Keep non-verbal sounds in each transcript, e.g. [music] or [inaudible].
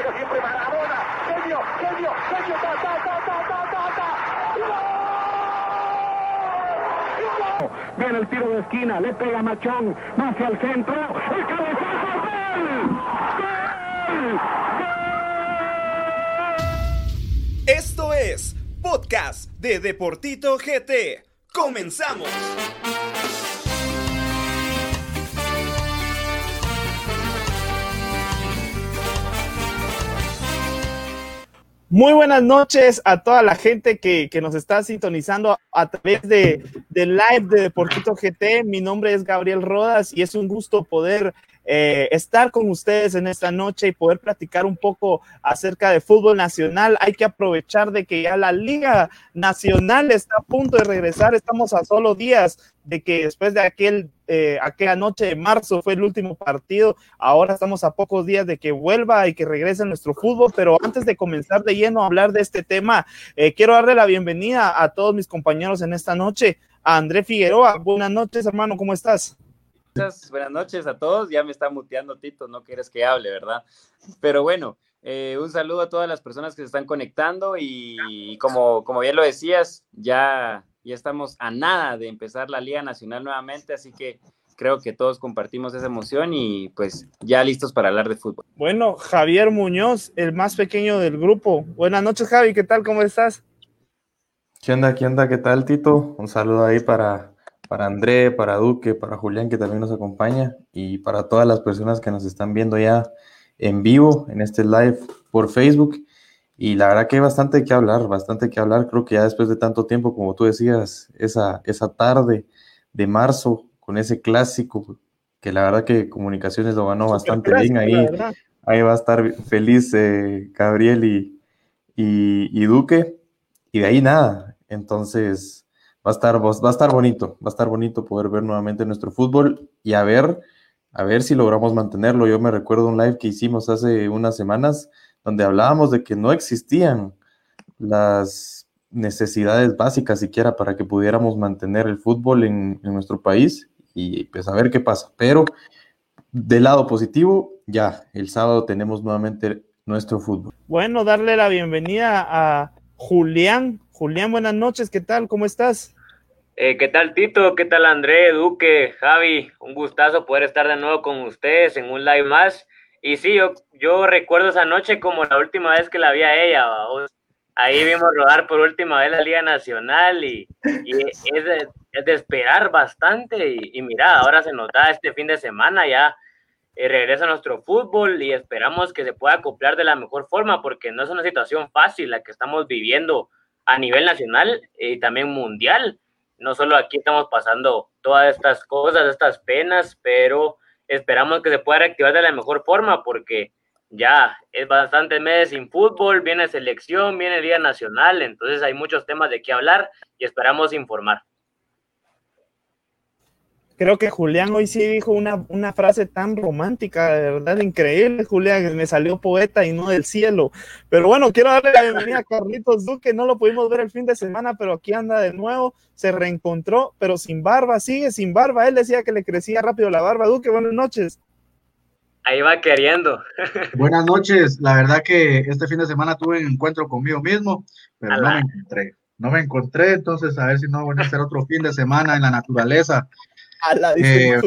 juega siempre Maradona. Genio, genio, genio, ta, ta, ta, ta, ta, ta, ta. ¡Gol! Viene el tiro de esquina, le pega Machón, más hacia el centro, el cabezazo, ¡gol! ¡Gol! Esto es Podcast de Deportito GT. ¡Comenzamos! Muy buenas noches a toda la gente que, que nos está sintonizando a través de, de, live de Deportito GT. Mi nombre es Gabriel Rodas y es un gusto poder eh, estar con ustedes en esta noche y poder platicar un poco acerca de fútbol nacional. Hay que aprovechar de que ya la Liga Nacional está a punto de regresar. Estamos a solo días de que después de aquel, eh, aquella noche de marzo fue el último partido. Ahora estamos a pocos días de que vuelva y que regrese nuestro fútbol. Pero antes de comenzar de lleno a hablar de este tema, eh, quiero darle la bienvenida a todos mis compañeros en esta noche. A André Figueroa, buenas noches, hermano, ¿cómo estás? Buenas noches a todos. Ya me está muteando Tito, no quieres que hable, ¿verdad? Pero bueno, eh, un saludo a todas las personas que se están conectando y como, como bien lo decías, ya, ya estamos a nada de empezar la Liga Nacional nuevamente, así que creo que todos compartimos esa emoción y pues ya listos para hablar de fútbol. Bueno, Javier Muñoz, el más pequeño del grupo. Buenas noches, Javi, ¿qué tal? ¿Cómo estás? ¿Qué onda? ¿Qué onda? ¿Qué tal, Tito? Un saludo ahí para, para André, para Duque, para Julián, que también nos acompaña, y para todas las personas que nos están viendo ya en vivo en este live por Facebook. Y la verdad que hay bastante que hablar, bastante que hablar. Creo que ya después de tanto tiempo, como tú decías, esa, esa tarde de marzo con ese clásico, que la verdad que Comunicaciones lo ganó bastante bien ahí. Ahí va a estar feliz eh, Gabriel y, y, y Duque. Y de ahí nada. Entonces, va a estar, va a estar bonito, va a estar bonito poder ver nuevamente nuestro fútbol y a ver, a ver si logramos mantenerlo. Yo me recuerdo un live que hicimos hace unas semanas donde hablábamos de que no existían las necesidades básicas siquiera para que pudiéramos mantener el fútbol en, en nuestro país y pues a ver qué pasa. Pero del lado positivo, ya, el sábado tenemos nuevamente nuestro fútbol. Bueno, darle la bienvenida a Julián. Julián, buenas noches, ¿qué tal? ¿Cómo estás? Eh, ¿Qué tal Tito? ¿Qué tal André, Duque, Javi? Un gustazo poder estar de nuevo con ustedes en un live más. Y sí, yo, recuerdo esa noche como la última vez que la vi a ella. Ahí vimos rodar por última vez la Liga Nacional y, y es, de, es, de, esperar bastante. Y, y mira, ahora se nos da este fin de semana ya eh, regresa nuestro fútbol y esperamos que se pueda acoplar de la mejor forma porque no es una situación fácil la que estamos viviendo a nivel nacional y también mundial. No solo aquí estamos pasando todas estas cosas, estas penas, pero esperamos que se pueda reactivar de la mejor forma porque ya es bastante meses sin fútbol, viene selección, viene Día Nacional, entonces hay muchos temas de qué hablar y esperamos informar creo que Julián hoy sí dijo una, una, frase tan romántica, de verdad increíble, Julián, me salió poeta y no del cielo. Pero bueno, quiero darle la bienvenida a Carlitos Duque, no lo pudimos ver el fin de semana, pero aquí anda de nuevo, se reencontró, pero sin barba, sigue sin barba, él decía que le crecía rápido la barba, Duque, buenas noches. Ahí va queriendo. Buenas noches, la verdad que este fin de semana tuve un encuentro conmigo mismo, pero no me encontré. No me encontré, entonces a ver si no voy a hacer otro fin de semana en la naturaleza. La eh,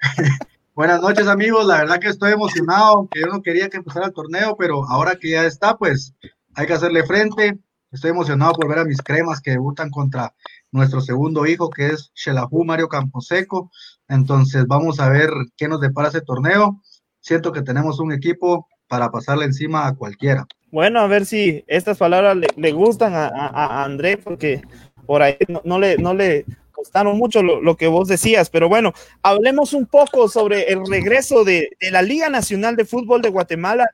[laughs] buenas noches amigos, la verdad que estoy emocionado, que yo no quería que empezara el torneo, pero ahora que ya está, pues hay que hacerle frente. Estoy emocionado por ver a mis cremas que debutan contra nuestro segundo hijo, que es Shelahu Mario Camposeco. Entonces vamos a ver qué nos depara ese torneo. Siento que tenemos un equipo para pasarle encima a cualquiera. Bueno, a ver si estas palabras le, le gustan a, a, a, André, porque por ahí no, no le, no le costaron mucho lo, lo, que vos decías, pero bueno, hablemos un poco sobre el regreso de, de, la Liga Nacional de Fútbol de Guatemala.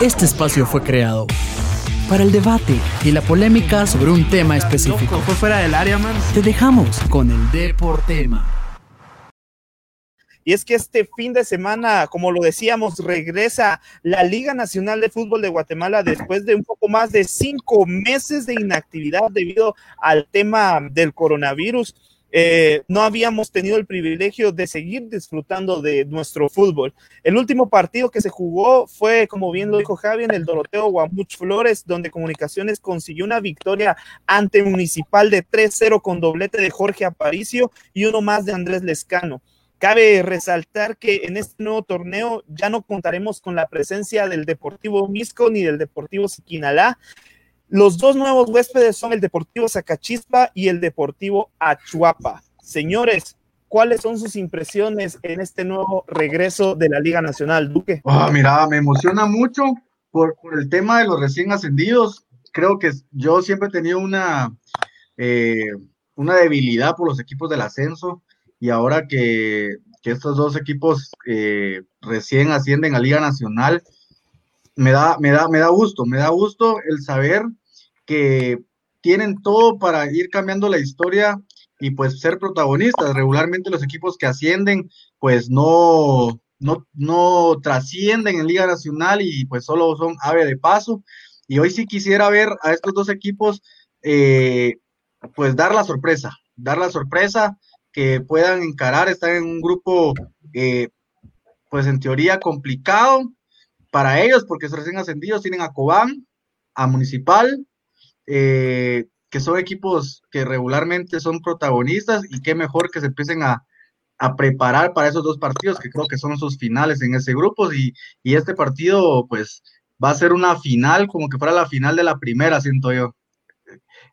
Este espacio fue creado para el debate y la polémica sobre un tema específico. Fue fuera del área, man. Te dejamos con el Deportema. Y es que este fin de semana, como lo decíamos, regresa la Liga Nacional de Fútbol de Guatemala después de un poco más de cinco meses de inactividad debido al tema del coronavirus. Eh, no habíamos tenido el privilegio de seguir disfrutando de nuestro fútbol. El último partido que se jugó fue, como bien lo dijo Javi, en el Doroteo Guamuch Flores, donde Comunicaciones consiguió una victoria ante Municipal de 3-0 con doblete de Jorge Aparicio y uno más de Andrés Lescano. Cabe resaltar que en este nuevo torneo ya no contaremos con la presencia del Deportivo Misco ni del Deportivo Siquinalá, los dos nuevos huéspedes son el Deportivo Zacachispa y el Deportivo Achuapa. Señores, ¿cuáles son sus impresiones en este nuevo regreso de la Liga Nacional, Duque? Ah, mira, me emociona mucho por, el tema de los recién ascendidos. Creo que yo siempre he tenido una, eh, una debilidad por los equipos del ascenso y ahora que, estos dos equipos eh, recién ascienden a Liga Nacional, me da, me, da, me da gusto, me da gusto el saber que tienen todo para ir cambiando la historia y pues ser protagonistas. Regularmente los equipos que ascienden pues no, no, no trascienden en Liga Nacional y pues solo son ave de paso. Y hoy sí quisiera ver a estos dos equipos eh, pues dar la sorpresa, dar la sorpresa que puedan encarar, estar en un grupo eh, pues en teoría complicado para ellos porque recién ascendidos, tienen a Cobán, a Municipal, eh, que son equipos que regularmente son protagonistas y qué mejor que se empiecen a, preparar para esos dos partidos, que creo que son sus finales en ese grupo y, este partido pues va a ser una final, como que fuera la final de la primera, siento yo.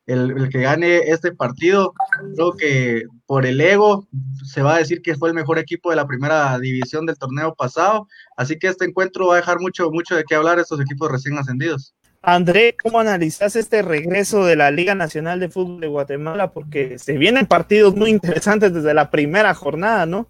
El, que gane este partido, creo que por el ego se va a decir que fue el mejor equipo de la primera división del torneo pasado, así que este encuentro va a dejar mucho, mucho de qué hablar estos equipos recién ascendidos. André, ¿cómo analizas este regreso de la Liga Nacional de Fútbol de Guatemala? Porque se vienen partidos muy interesantes desde la primera jornada, ¿no?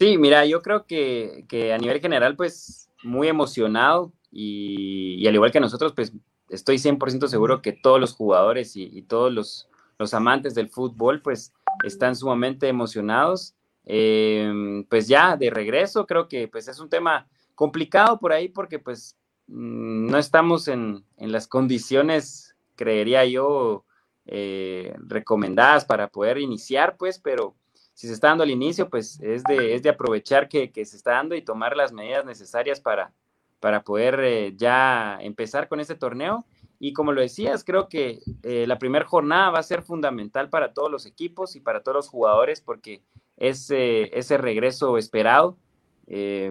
Sí, mira, yo creo que, a nivel general, pues muy emocionado y, al igual que nosotros, pues estoy 100% seguro que todos los jugadores y, todos los, amantes del fútbol, pues están sumamente emocionados. Eh, pues ya de regreso, creo que pues es un tema complicado por ahí porque pues no estamos en, las condiciones, creería yo, eh, recomendadas para poder iniciar, pues, pero si se está dando el inicio, pues es de, es de aprovechar que, se está dando y tomar las medidas necesarias para, para poder eh, ya empezar con este torneo. Y como lo decías, creo que eh, la primera jornada va a ser fundamental para todos los equipos y para todos los jugadores porque es ese regreso esperado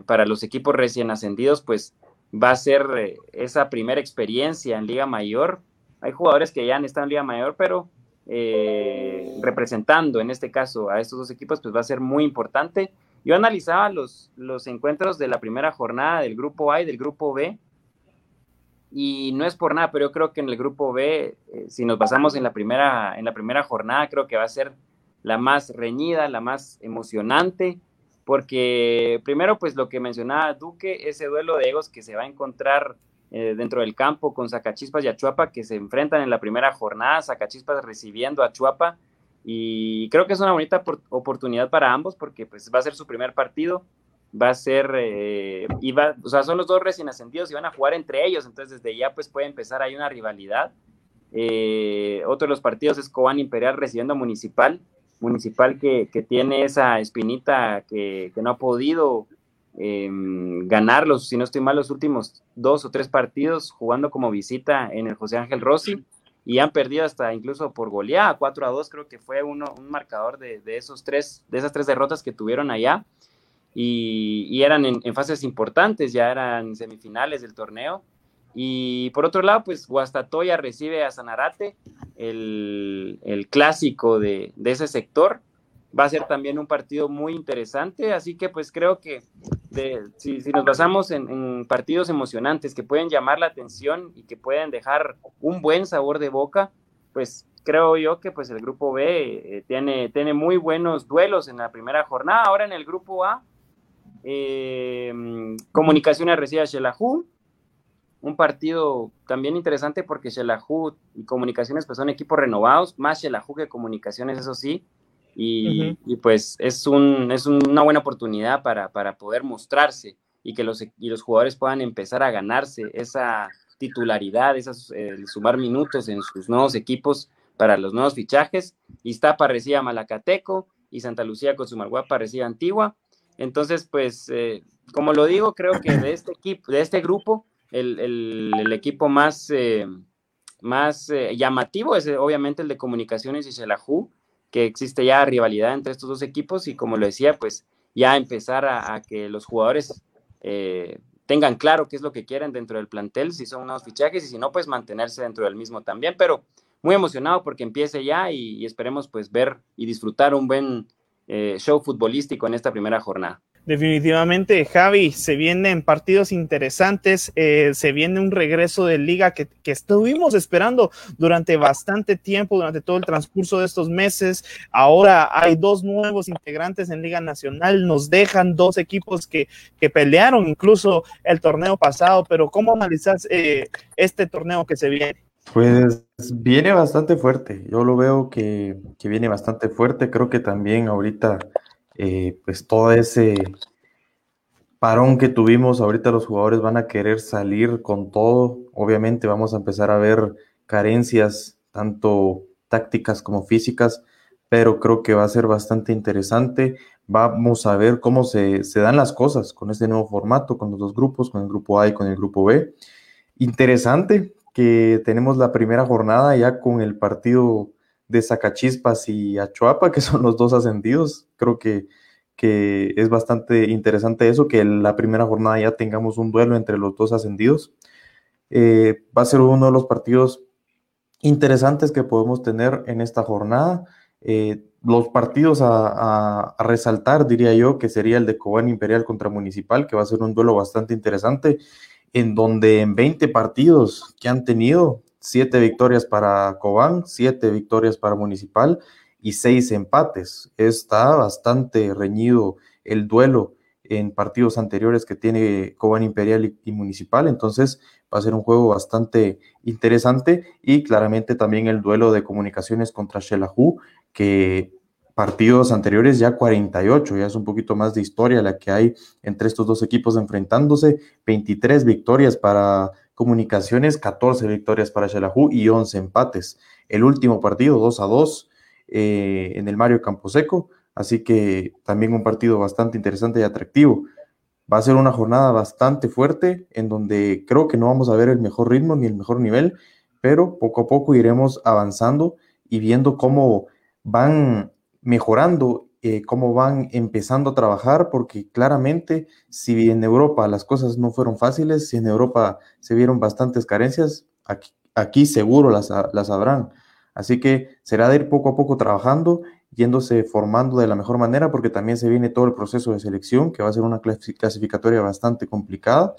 para los equipos recién ascendidos, pues va a ser eh, esa primera experiencia en Liga Mayor. Hay jugadores que ya han estado en Liga Mayor, pero eh, representando en este caso a estos dos equipos, pues va a ser muy importante. Yo analizaba los, los encuentros de la primera jornada del grupo A y del grupo B, y no es por nada, pero yo creo que en el grupo B, eh, si nos basamos en la, primera, en la primera jornada, creo que va a ser la más reñida, la más emocionante porque primero, pues lo que mencionaba Duque, ese duelo de egos que se va a encontrar eh, dentro del campo con Zacachispas y Achuapa, que se enfrentan en la primera jornada, Zacachispas recibiendo a Achuapa, y creo que es una bonita oportunidad para ambos, porque pues va a ser su primer partido, va a ser, eh, y va, o sea, son los dos recién ascendidos y van a jugar entre ellos, entonces desde ya pues puede empezar ahí una rivalidad. Eh, otro de los partidos es Cobán Imperial recibiendo a Municipal, municipal que, tiene esa espinita que, no ha podido eh, ganarlos, si no estoy mal, los últimos dos o tres partidos jugando como visita en el José Ángel Rossi y han perdido hasta incluso por goleada, 4 a 2 creo que fue uno, un marcador de, esos tres, de esas tres derrotas que tuvieron allá y, eran en, en, fases importantes, ya eran semifinales del torneo y por otro lado, pues Guastatoya recibe a Sanarate, el, clásico de, ese sector. Va a ser también un partido muy interesante, así que pues creo que si, nos basamos en, partidos emocionantes que pueden llamar la atención y que pueden dejar un buen sabor de boca, pues creo yo que pues el grupo B eh, tiene, tiene muy buenos duelos en la primera jornada. Ahora en el grupo A, eh, Comunicaciones recibe a Shelahu, un partido también interesante porque Shelahu y Comunicaciones pues son equipos renovados, más Shelahu que Comunicaciones, eso sí, y, pues es, un, es una buena oportunidad para, poder mostrarse y que los, y los jugadores puedan empezar a ganarse esa titularidad, esas, sumar minutos en sus nuevos equipos para los nuevos fichajes. Iztapa recibe a Malacateco y Santa Lucía con su Malguapa recibe a Antigua. Entonces, pues, eh, como lo digo, creo que de este equipo, de este grupo, el, equipo más, eh, más eh, llamativo es obviamente el de Comunicaciones y Xelajú, que existe ya rivalidad entre estos dos equipos y como lo decía, pues ya empezar a, que los jugadores tengan claro qué es lo que quieren dentro del plantel, si son unos fichajes y si no, pues mantenerse dentro del mismo también, pero muy emocionado porque empiece ya y, esperemos pues ver y disfrutar un buen eh, show futbolístico en esta primera jornada. Definitivamente, Javi, se vienen partidos interesantes, eh, se viene un regreso de liga que, estuvimos esperando durante bastante tiempo, durante todo el transcurso de estos meses. Ahora hay dos nuevos integrantes en Liga Nacional, nos dejan dos equipos que, que pelearon incluso el torneo pasado, pero ¿cómo analizas eh, este torneo que se viene? Pues viene bastante fuerte, yo lo veo que, viene bastante fuerte, creo que también ahorita eh, pues todo ese parón que tuvimos, ahorita los jugadores van a querer salir con todo, obviamente vamos a empezar a ver carencias tanto tácticas como físicas, pero creo que va a ser bastante interesante, vamos a ver cómo se, se dan las cosas con este nuevo formato, con los dos grupos, con el grupo A y con el grupo B. Interesante, que tenemos la primera jornada ya con el partido de Zacachispas y Achuapa, que son los dos ascendidos. Creo que, que es bastante interesante eso, que la primera jornada ya tengamos un duelo entre los dos ascendidos. Eh, va a ser uno de los partidos interesantes que podemos tener en esta jornada. Eh, los partidos a, a, resaltar, diría yo, que sería el de Cobán Imperial contra Municipal, que va a ser un duelo bastante interesante en donde en 20 partidos que han tenido, 7 victorias para Cobán, 7 victorias para Municipal y 6 empates. Está bastante reñido el duelo en partidos anteriores que tiene Cobán Imperial y, Municipal, entonces va a ser un juego bastante interesante y claramente también el duelo de comunicaciones contra Shelahu, que partidos anteriores ya 48, ya es un poquito más de historia la que hay entre estos dos equipos enfrentándose, 23 victorias para Comunicaciones, 14 victorias para Xelajú y 11 empates. El último partido 2 a 2 eh, en el Mario Camposeco, así que también un partido bastante interesante y atractivo. Va a ser una jornada bastante fuerte en donde creo que no vamos a ver el mejor ritmo ni el mejor nivel, pero poco a poco iremos avanzando y viendo cómo van mejorando, eh, cómo van empezando a trabajar, porque claramente si en Europa las cosas no fueron fáciles, si en Europa se vieron bastantes carencias, aquí, aquí seguro las, las habrán. Así que será de ir poco a poco trabajando, yéndose formando de la mejor manera, porque también se viene todo el proceso de selección, que va a ser una clasificatoria bastante complicada.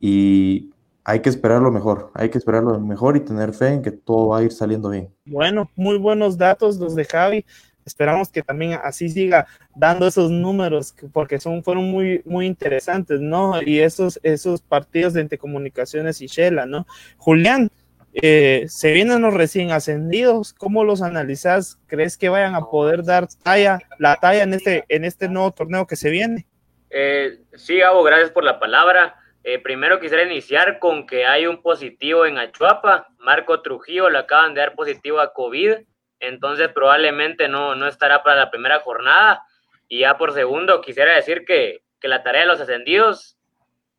Y hay que esperar lo mejor, hay que esperar lo mejor y tener fe en que todo va a ir saliendo bien. Bueno, muy buenos datos los de Javi esperamos que también así siga dando esos números porque son fueron muy muy interesantes no y esos esos partidos de entre comunicaciones y Shela no Julián eh, se vienen los recién ascendidos cómo los analizas crees que vayan a poder dar talla la talla en este en este nuevo torneo que se viene eh, sí Gabo gracias por la palabra. Eh, primero quisiera iniciar con que hay un positivo en Achuapa. Marco Trujillo le acaban de dar positivo a COVID entonces probablemente no, no estará para la primera jornada. Y ya por segundo, quisiera decir que, la tarea de los ascendidos,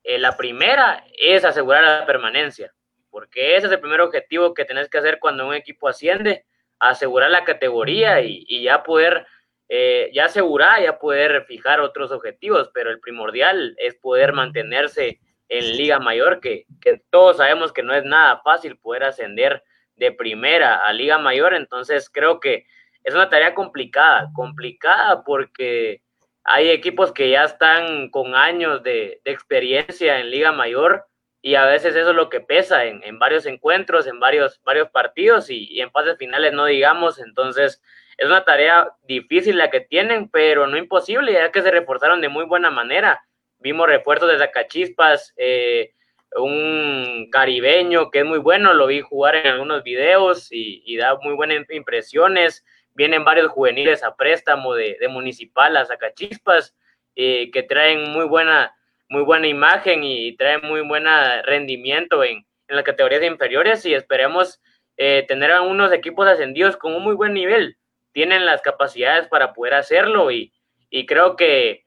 eh, la primera es asegurar la permanencia, porque ese es el primer objetivo que tenés que hacer cuando un equipo asciende, asegurar la categoría y, ya poder, eh, ya asegurar, ya poder fijar otros objetivos, pero el primordial es poder mantenerse en Liga Mayor, que, que todos sabemos que no es nada fácil poder ascender de primera a Liga Mayor, entonces creo que es una tarea complicada, complicada porque hay equipos que ya están con años de, experiencia en Liga Mayor y a veces eso es lo que pesa en, varios encuentros, en varios, varios partidos y, en fases finales no digamos, entonces es una tarea difícil la que tienen, pero no imposible, ya que se reforzaron de muy buena manera. Vimos refuerzos de Zacachispas, eh, un caribeño que es muy bueno, lo vi jugar en algunos videos y, da muy buenas impresiones. Vienen varios juveniles a préstamo de, Municipal a Zacachispas eh, que traen muy buena, muy buena imagen y traen muy buen rendimiento en, en las categorías inferiores y esperemos eh, tener a unos equipos ascendidos con un muy buen nivel. Tienen las capacidades para poder hacerlo y, y creo que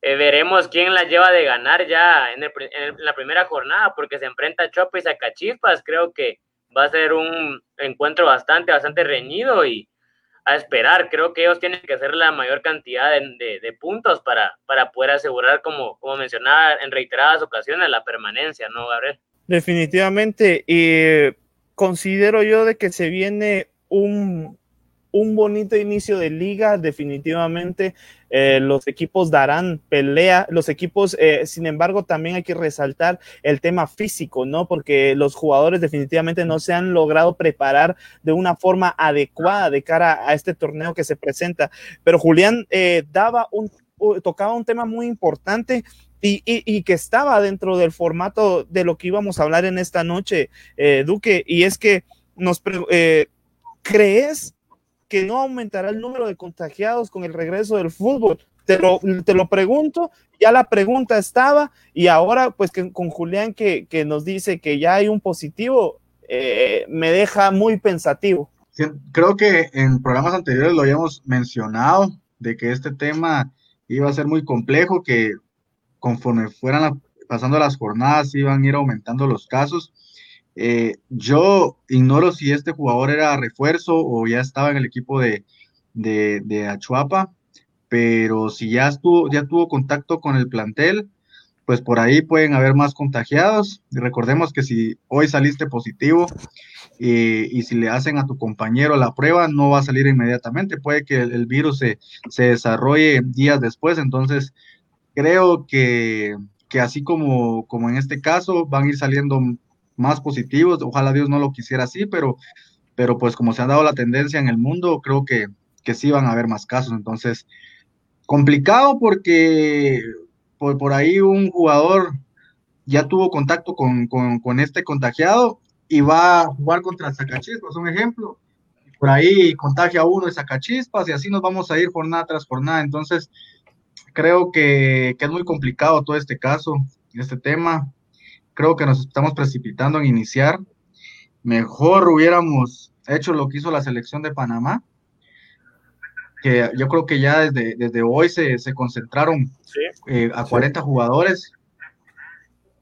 eh, veremos quién las lleva de ganar ya en, la primera jornada, porque se enfrenta a Chopa y Sacachispas. Creo que va a ser un encuentro bastante, bastante reñido y a esperar. Creo que ellos tienen que hacer la mayor cantidad de, puntos para, para poder asegurar, como, como mencionaba en reiteradas ocasiones, la permanencia, ¿no, Gabriel? Definitivamente. Y considero yo de que se viene un, un bonito inicio de liga, definitivamente eh, los equipos darán pelea, los equipos, eh, sin embargo, también hay que resaltar el tema físico, ¿no? Porque los jugadores definitivamente no se han logrado preparar de una forma adecuada de cara a este torneo que se presenta. Pero Julián eh, daba un, tocaba un tema muy importante y, y, que estaba dentro del formato de lo que íbamos a hablar en esta noche, Duque, y es que nos crees que no aumentará el número de contagiados con el regreso del fútbol. Te lo, te lo pregunto, ya la pregunta estaba y ahora pues que, con Julián que, que, nos dice que ya hay un positivo, eh, me deja muy pensativo. creo que en programas anteriores lo habíamos mencionado, de que este tema iba a ser muy complejo, que conforme fueran pasando las jornadas iban a ir aumentando los casos eh, yo ignoro si este jugador era refuerzo o ya estaba en el equipo de, de, Achuapa, pero si ya estuvo, ya tuvo contacto con el plantel, pues por ahí pueden haber más contagiados. Recordemos que si hoy saliste positivo eh, y si le hacen a tu compañero la prueba, no va a salir inmediatamente. Puede que el, virus se, se, desarrolle días después. Entonces, creo que, que así como, como en este caso, van a ir saliendo más positivos. Ojalá Dios no lo quisiera así, pero, pero pues como se ha dado la tendencia en el mundo, creo que, que sí van a haber más casos. Entonces, complicado porque por, ahí un jugador ya tuvo contacto con, con, este contagiado y va a jugar contra Zacachispas, un ejemplo. Por ahí contagia uno de Zacachispas y así nos vamos a ir jornada tras jornada. Entonces, creo que, que es muy complicado todo este caso, este tema creo que nos estamos precipitando en iniciar. Mejor hubiéramos hecho lo que hizo la selección de Panamá, que yo creo que ya desde, desde hoy se, se concentraron eh, a 40 jugadores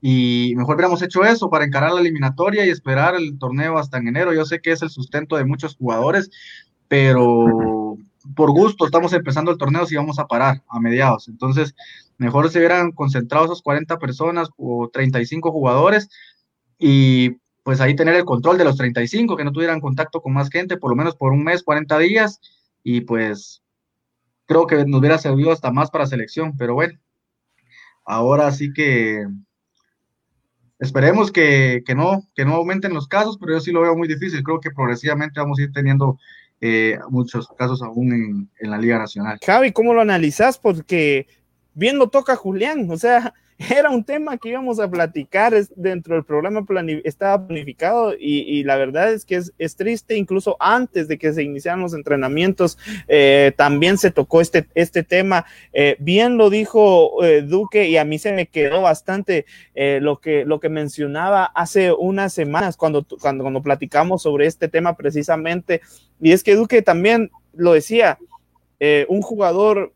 y mejor hubiéramos hecho eso para encarar la eliminatoria y esperar el torneo hasta en enero. Yo sé que es el sustento de muchos jugadores, pero por gusto estamos empezando el torneo si vamos a parar a mediados. Entonces, mejor se hubieran concentrado esos 40 personas o 35 jugadores y pues ahí tener el control de los 35, que no tuvieran contacto con más gente, por lo menos por un mes, 40 días, y pues creo que nos hubiera servido hasta más para selección, pero bueno, ahora sí que esperemos que, no, que no aumenten los casos, pero yo sí lo veo muy difícil, creo que progresivamente vamos a ir teniendo eh, muchos casos aún en, en, la Liga Nacional. Javi, ¿cómo lo analizas? Porque bien lo toca Julián, o sea, [laughs] era un tema que íbamos a platicar dentro del programa, estaba planificado y, la verdad es que es, triste, incluso antes de que se iniciaran los entrenamientos, eh, también se tocó este, este tema. Eh, bien lo dijo eh, Duque y a mí se me quedó bastante lo, que, lo que mencionaba hace unas semanas cuando, cuando, cuando platicamos sobre este tema precisamente, y es que Duque también lo decía, un jugador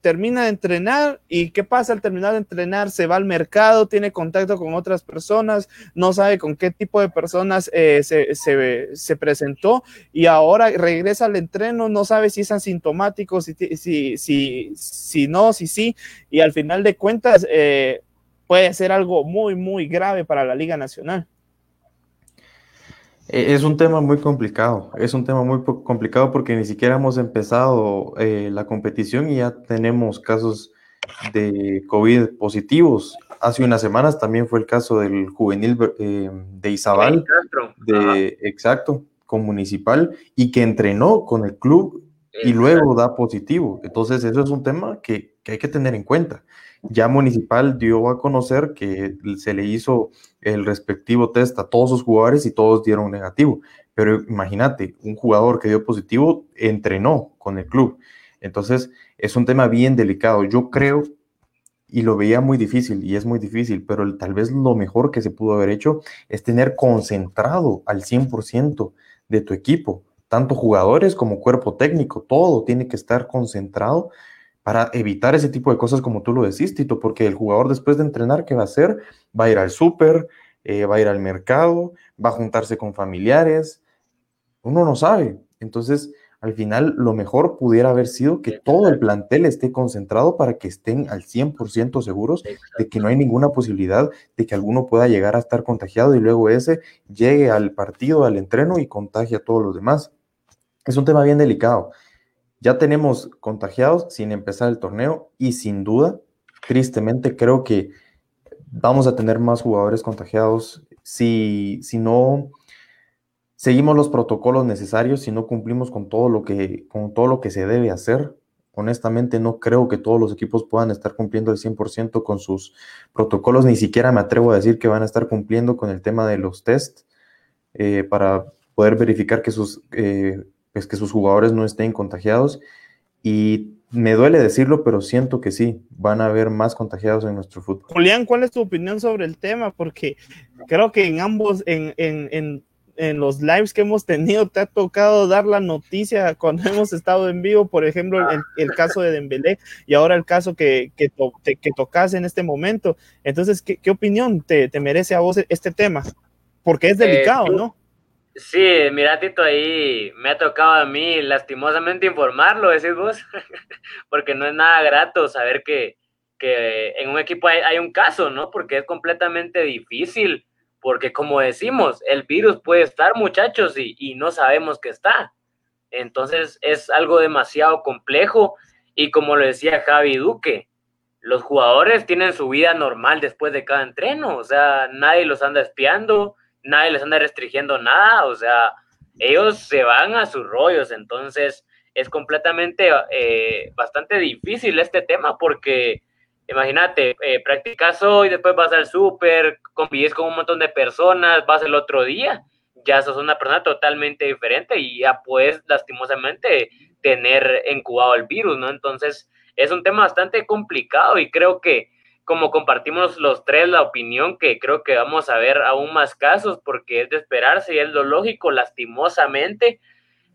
termina de entrenar y qué pasa al terminar de entrenar, se va al mercado, tiene contacto con otras personas, no sabe con qué tipo de personas eh, se, se, presentó y ahora regresa al entreno, no sabe si es asintomático, si, si, si, si no, si sí, y al final de cuentas eh, puede ser algo muy, muy grave para la Liga Nacional. E, es un tema muy complicado, es un tema muy complicado porque ni siquiera hemos empezado eh, la competición y ya tenemos casos de COVID positivos. Hace unas semanas también fue el caso del juvenil eh, de Izabal, de, exacto, con Municipal, y que entrenó con el club y luego da positivo. Entonces, eso es un tema que, que hay que tener en cuenta. Ya Municipal dio a conocer que se le hizo el respectivo test a todos sus jugadores y todos dieron negativo. Pero imagínate, un jugador que dio positivo entrenó con el club. Entonces, es un tema bien delicado. Yo creo y lo veía muy difícil y es muy difícil, pero tal vez lo mejor que se pudo haber hecho es tener concentrado al 100% de tu equipo, tanto jugadores como cuerpo técnico, todo tiene que estar concentrado para evitar ese tipo de cosas como tú lo decís, Tito, porque el jugador después de entrenar, ¿qué va a hacer? Va a ir al súper, eh, va a ir al mercado, va a juntarse con familiares, uno no sabe. Entonces, al final lo mejor pudiera haber sido que todo el plantel esté concentrado para que estén al 100% seguros de que no hay ninguna posibilidad de que alguno pueda llegar a estar contagiado y luego ese llegue al partido, al entreno y contagie a todos los demás. Es un tema bien delicado. Ya tenemos contagiados sin empezar el torneo y sin duda, tristemente, creo que vamos a tener más jugadores contagiados si, si no seguimos los protocolos necesarios, si no cumplimos con todo lo que, con todo lo que se debe hacer, honestamente no creo que todos los equipos puedan estar cumpliendo el 100% con sus protocolos, ni siquiera me atrevo a decir que van a estar cumpliendo con el tema de los test eh, para poder verificar que sus, eh, pues que sus jugadores no estén contagiados. Y me duele decirlo, pero siento que sí, van a haber más contagiados en nuestro fútbol. Julián, ¿cuál es tu opinión sobre el tema? Porque creo que en ambos, en, en, en en los lives que hemos tenido, te ha tocado dar la noticia cuando [laughs] hemos estado en vivo, por ejemplo, el, caso de Dembélé y ahora el caso que, que, que tocas en este momento. Entonces, ¿qué, qué opinión te, te, merece a vos este tema? Porque es eh, delicado, ¿no? Sí, mira, Tito, ahí me ha tocado a mí lastimosamente informarlo, decís vos, [laughs] porque no es nada grato saber que, que en un equipo hay, hay un caso, ¿no? Porque es completamente difícil porque como decimos, el virus puede estar, muchachos, y, no sabemos que está. Entonces es algo demasiado complejo y como lo decía Javi Duque, los jugadores tienen su vida normal después de cada entreno, o sea, nadie los anda espiando, nadie les anda restringiendo nada, o sea, ellos se van a sus rollos, entonces es completamente eh, bastante difícil este tema porque Imagínate, eh, practicas hoy, después vas al súper, convives con un montón de personas, vas el otro día, ya sos una persona totalmente diferente y ya puedes lastimosamente tener incubado el virus, ¿no? Entonces, es un tema bastante complicado y creo que como compartimos los tres la opinión que creo que vamos a ver aún más casos porque es de esperarse y es lo lógico, lastimosamente,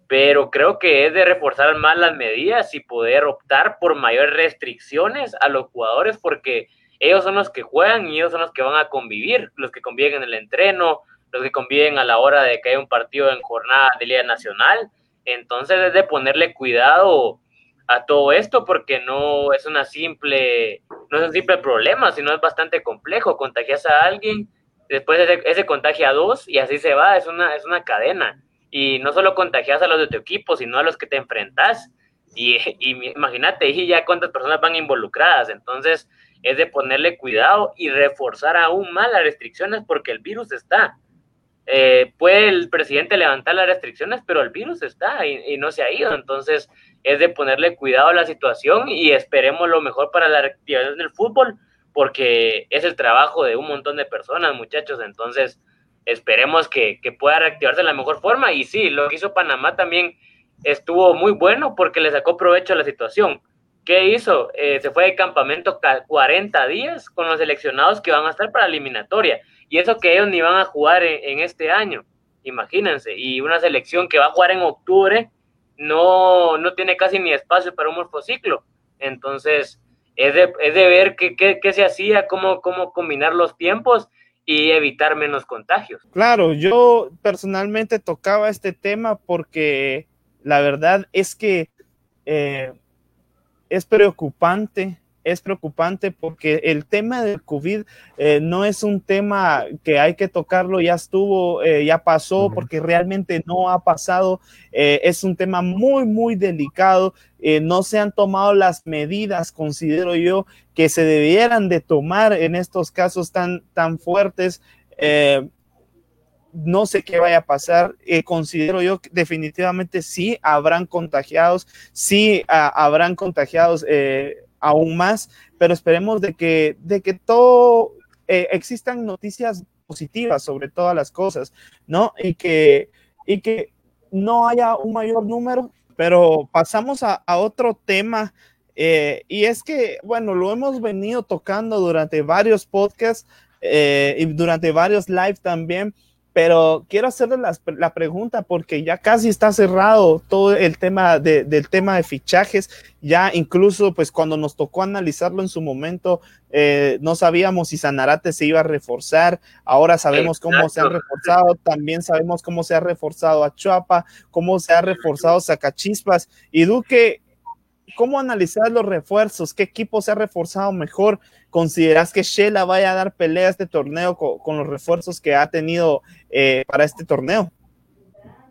pero creo que es de reforzar más las medidas y poder optar por mayores restricciones a los jugadores porque ellos son los que juegan y ellos son los que van a convivir, los que conviven en el entreno, los que conviven a la hora de que haya un partido en jornada de Liga Nacional. Entonces es de ponerle cuidado a todo esto porque no es una simple, no es un simple problema, sino es bastante complejo. Contagias a alguien, después ese, contagia a dos y así se va, es una, es una cadena y no solo contagias a los de tu equipo, sino a los que te enfrentas. Y, imagínate, y ya cuántas personas van involucradas. Entonces, es de ponerle cuidado y reforzar aún más las restricciones porque el virus está. Eh, puede el presidente levantar las restricciones, pero el virus está y, no se ha ido. Entonces, es de ponerle cuidado a la situación y esperemos lo mejor para la actividad del fútbol, porque es el trabajo de un montón de personas, muchachos. Entonces, esperemos que, pueda reactivarse de la mejor forma. Y sí, lo que hizo Panamá también estuvo muy bueno porque le sacó provecho a la situación. ¿Qué hizo? Eh, se fue de campamento 40 días con los seleccionados que van a estar para la eliminatoria. Y eso que ellos ni van a jugar en, este año. Imagínense. Y una selección que va a jugar en octubre no, no tiene casi ni espacio para un morfociclo. Entonces, es de, es de ver qué, qué, qué se hacía, cómo, cómo combinar los tiempos y evitar menos contagios. Claro, yo personalmente tocaba este tema porque la verdad es que eh, es preocupante es preocupante porque el tema del COVID eh, no es un tema que hay que tocarlo, ya estuvo, eh, ya pasó, porque realmente no ha pasado. Eh, es un tema muy, muy delicado. no se han tomado las medidas, considero yo, que se debieran de tomar en estos casos tan, tan fuertes no sé qué vaya a pasar. considero yo que definitivamente sí habrán contagiados, sí ah, habrán contagiados aún más, pero esperemos de que, de que todo eh, existan noticias positivas sobre todas las cosas, ¿no? Y que, y que no haya un mayor número, pero pasamos a, otro tema Eh, y es que, bueno, lo hemos venido tocando durante varios podcasts eh, y durante varios live también, pero quiero hacerle la, pregunta porque ya casi está cerrado todo el tema del tema de fichajes. Ya incluso, pues cuando nos tocó analizarlo en su momento, eh, no sabíamos si Sanarate se iba a reforzar. Ahora sabemos cómo se ha reforzado. También sabemos cómo se ha reforzado a Chuapa, cómo se ha reforzado Zacachispas. Y Duque, ¿cómo analizar los refuerzos? ¿Qué equipo se ha reforzado mejor? ¿Consideras que Shela vaya a dar pelea a este torneo con, los refuerzos que ha tenido eh, para este torneo?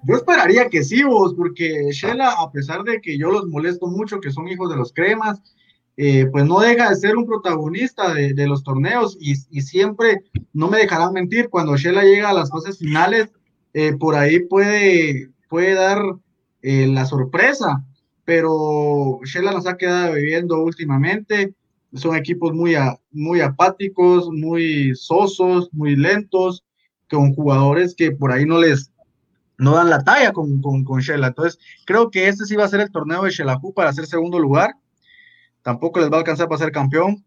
Yo esperaría que sí, vos, porque Shela, a pesar de que yo los molesto mucho, que son hijos de los cremas, eh, pues no deja de ser un protagonista de, los torneos y, siempre, no me dejarán mentir, cuando Shela llega a las fases finales, eh, por ahí puede, puede dar la sorpresa pero Shela nos ha quedado viviendo últimamente. Son equipos muy, muy apáticos, muy sosos, muy lentos, con jugadores que por ahí no les no dan la talla con, con, con Shela. Entonces, creo que este sí va a ser el torneo de Shelahu para ser segundo lugar. Tampoco les va a alcanzar para ser campeón,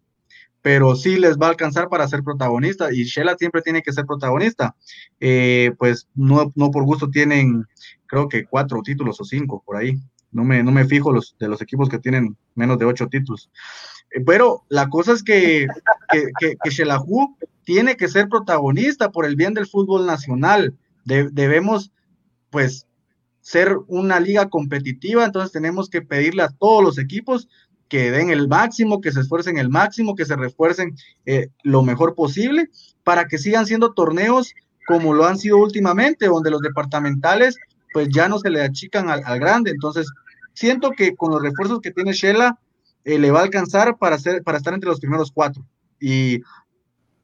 pero sí les va a alcanzar para ser protagonista. Y Shela siempre tiene que ser protagonista. Eh, pues no, no por gusto tienen, creo que cuatro títulos o cinco por ahí no me, no me fijo los, de los equipos que tienen menos de ocho títulos. Eh, pero la cosa es que, que, que, tiene que ser protagonista por el bien del fútbol nacional. debemos, pues, ser una liga competitiva, entonces tenemos que pedirle a todos los equipos que den el máximo, que se esfuercen el máximo, que se refuercen eh, lo mejor posible, para que sigan siendo torneos como lo han sido últimamente, donde los departamentales pues ya no se le achican al, grande. Entonces, siento que con los refuerzos que tiene Shela, eh, le va a alcanzar para, hacer, para estar entre los primeros cuatro. Y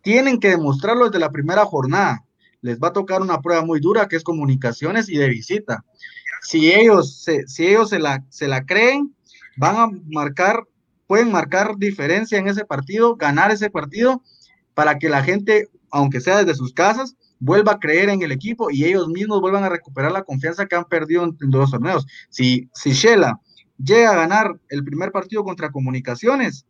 tienen que demostrarlo desde la primera jornada. Les va a tocar una prueba muy dura que es comunicaciones y de visita. Si ellos se, si ellos se la, se la creen, van a marcar, pueden marcar diferencia en ese partido, ganar ese partido, para que la gente, aunque sea desde sus casas, vuelva a creer en el equipo y ellos mismos vuelvan a recuperar la confianza que han perdido en, dos torneos. Si, si Shela llega a ganar el primer partido contra Comunicaciones,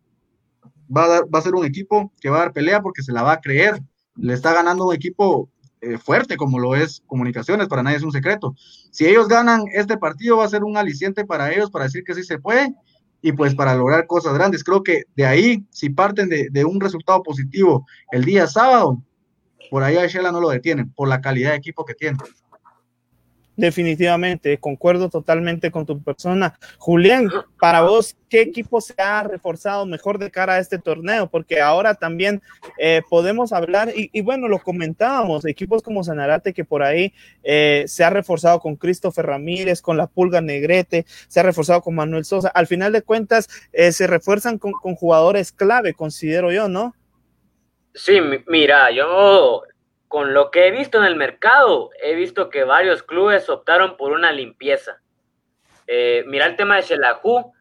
va a, dar, va a ser un equipo que va a dar pelea porque se la va a creer. Le está ganando un equipo eh, fuerte como lo es Comunicaciones, para nadie es un secreto. Si ellos ganan este partido, va a ser un aliciente para ellos para decir que sí se puede y pues para lograr cosas grandes. Creo que de ahí, si parten de, de un resultado positivo el día sábado, por ahí a Shela no lo detienen, por la calidad de equipo que tiene. Definitivamente, concuerdo totalmente con tu persona. Julián, para vos, ¿qué equipo se ha reforzado mejor de cara a este torneo? Porque ahora también eh, podemos hablar, y, bueno, lo comentábamos, equipos como Sanarate que por ahí eh, se ha reforzado con Christopher Ramírez, con la Pulga Negrete, se ha reforzado con Manuel Sosa. Al final de cuentas, eh, se refuerzan con, con jugadores clave, considero yo, ¿no? Sí, mira, yo con lo que he visto en el mercado, he visto que varios clubes optaron por una limpieza. Eh, mira el tema de Shelahu,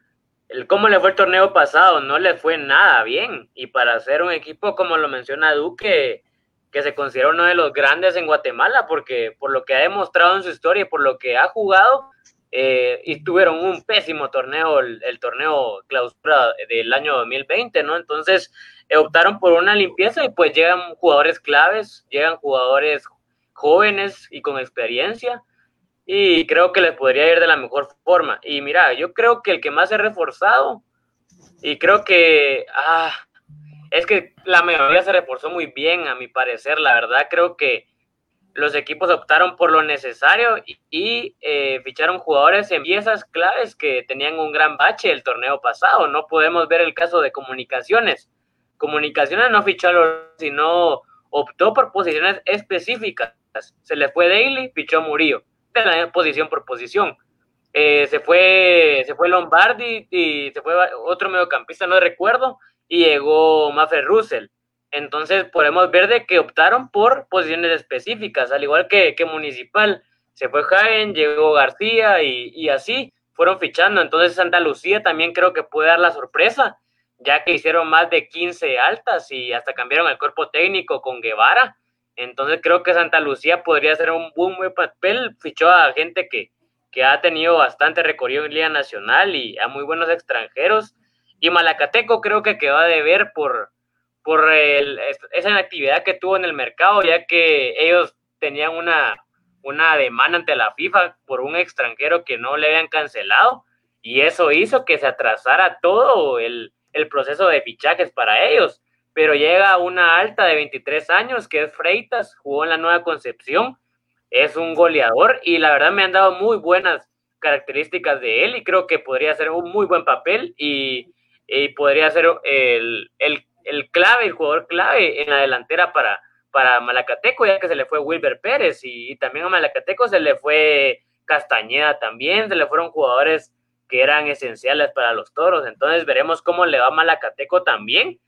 el cómo le fue el torneo pasado, no le fue nada bien. Y para ser un equipo, como lo menciona Duque, que se considera uno de los grandes en Guatemala, porque por lo que ha demostrado en su historia y por lo que ha jugado, eh, y tuvieron un pésimo torneo, el, el, torneo clausura del año 2020, ¿no? Entonces, optaron por una limpieza y pues llegan jugadores claves, llegan jugadores jóvenes y con experiencia y creo que les podría ir de la mejor forma. Y mira, yo creo que el que más se ha reforzado y creo que ah, es que la mayoría se reforzó muy bien a mi parecer, la verdad creo que los equipos optaron por lo necesario y, eh, ficharon jugadores en piezas claves que tenían un gran bache el torneo pasado. No podemos ver el caso de comunicaciones Comunicaciones no fichó sino optó por posiciones específicas. Se le fue Daily, fichó Murillo, de la posición por posición. Eh, se fue se fue Lombardi y se fue otro mediocampista, no recuerdo, y llegó Maffer Russell. Entonces podemos ver de que optaron por posiciones específicas, al igual que, que Municipal. Se fue Jaén, llegó García y, y así fueron fichando. Entonces Santa Lucía también creo que puede dar la sorpresa ya que hicieron más de 15 altas y hasta cambiaron el cuerpo técnico con Guevara. Entonces creo que Santa Lucía podría ser un buen, papel. Fichó a gente que, que ha tenido bastante recorrido en Liga Nacional y a muy buenos extranjeros. Y Malacateco creo que quedó a deber por, por esa actividad que tuvo en el mercado, ya que ellos tenían una, una demanda ante la FIFA por un extranjero que no le habían cancelado y eso hizo que se atrasara todo el, el proceso de fichajes para ellos. Pero llega una alta de 23 años que es Freitas, jugó en la Nueva Concepción, es un goleador y la verdad me han dado muy buenas características de él y creo que podría ser un muy buen papel y, y podría ser el, el, el, clave, el jugador clave en la delantera para, para Malacateco, ya que se le fue Wilber Pérez y, también a Malacateco se le fue Castañeda también, se le fueron jugadores que eran esenciales para los toros. Entonces veremos cómo le va a Malacateco también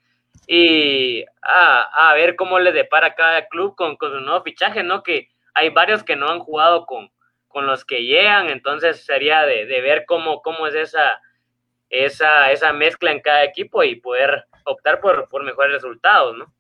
y a, a ver cómo le depara cada club con, con su nuevo fichaje, ¿no? Que hay varios que no han jugado con, con los que llegan, entonces sería de, de ver cómo, cómo es esa, esa, esa mezcla en cada equipo y poder optar por, por mejores resultados, ¿no?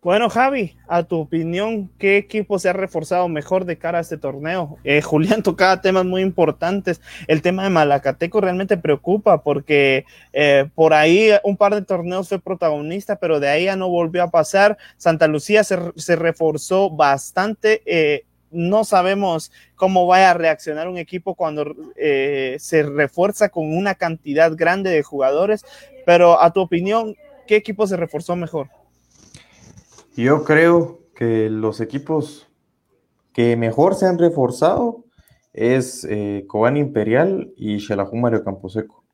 Bueno, Javi, a tu opinión, ¿qué equipo se ha reforzado mejor de cara a este torneo? Eh, Julián tocaba temas muy importantes. El tema de Malacateco realmente preocupa porque eh, por ahí un par de torneos fue protagonista, pero de ahí ya no volvió a pasar. Santa Lucía se, se reforzó bastante. Eh, no sabemos cómo vaya a reaccionar un equipo cuando eh, se refuerza con una cantidad grande de jugadores, pero a tu opinión, ¿qué equipo se reforzó mejor? Yo creo que los equipos que mejor se han reforzado es eh, Cobán Imperial y Xelajú Mario Camposeco.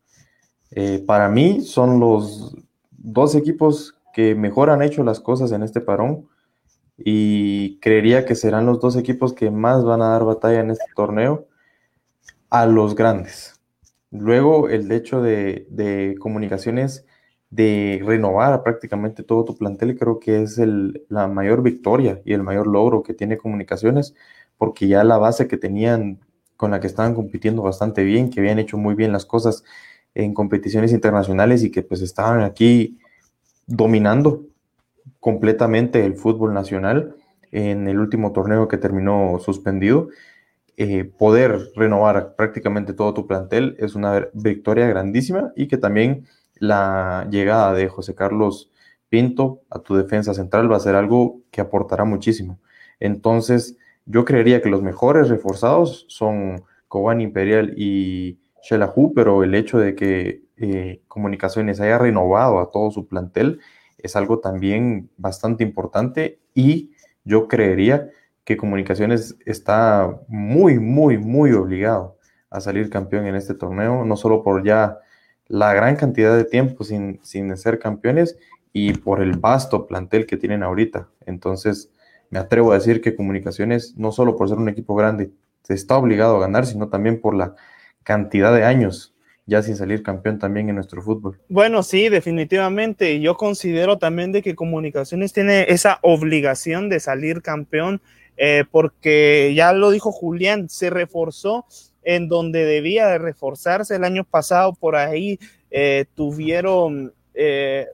Eh, para mí son los dos equipos que mejor han hecho las cosas en este parón y creería que serán los dos equipos que más van a dar batalla en este torneo a los grandes. Luego el hecho de, de comunicaciones de renovar prácticamente todo tu plantel, creo que es la mayor victoria y el mayor logro que tiene Comunicaciones, porque ya la base que tenían con la que estaban compitiendo bastante bien, que habían hecho muy bien las cosas en competiciones internacionales y que pues estaban aquí dominando completamente el fútbol nacional en el último torneo que terminó suspendido. Eh, poder renovar prácticamente todo tu plantel es una victoria grandísima y que también la llegada de José Carlos Pinto a tu defensa central va a ser algo que aportará muchísimo. Entonces, yo creería que los mejores reforzados son Cobán Imperial y Shelahu, pero el hecho de que eh, Comunicaciones haya renovado a todo su plantel es algo también bastante importante y yo creería que Comunicaciones está muy, muy, muy obligado a salir campeón en este torneo, no solo por ya la gran cantidad de tiempo sin, sin ser campeones y por el vasto plantel que tienen ahorita. Entonces, me atrevo a decir que Comunicaciones, no solo por ser un equipo grande, se está obligado a ganar, sino también por la cantidad de años ya sin salir campeón también en nuestro fútbol. Bueno, sí, definitivamente. Yo considero también de que Comunicaciones tiene esa obligación de salir campeón, eh, porque ya lo dijo Julián, se reforzó en donde debía de reforzarse. El año pasado, por ahí eh, tuvieron, eh,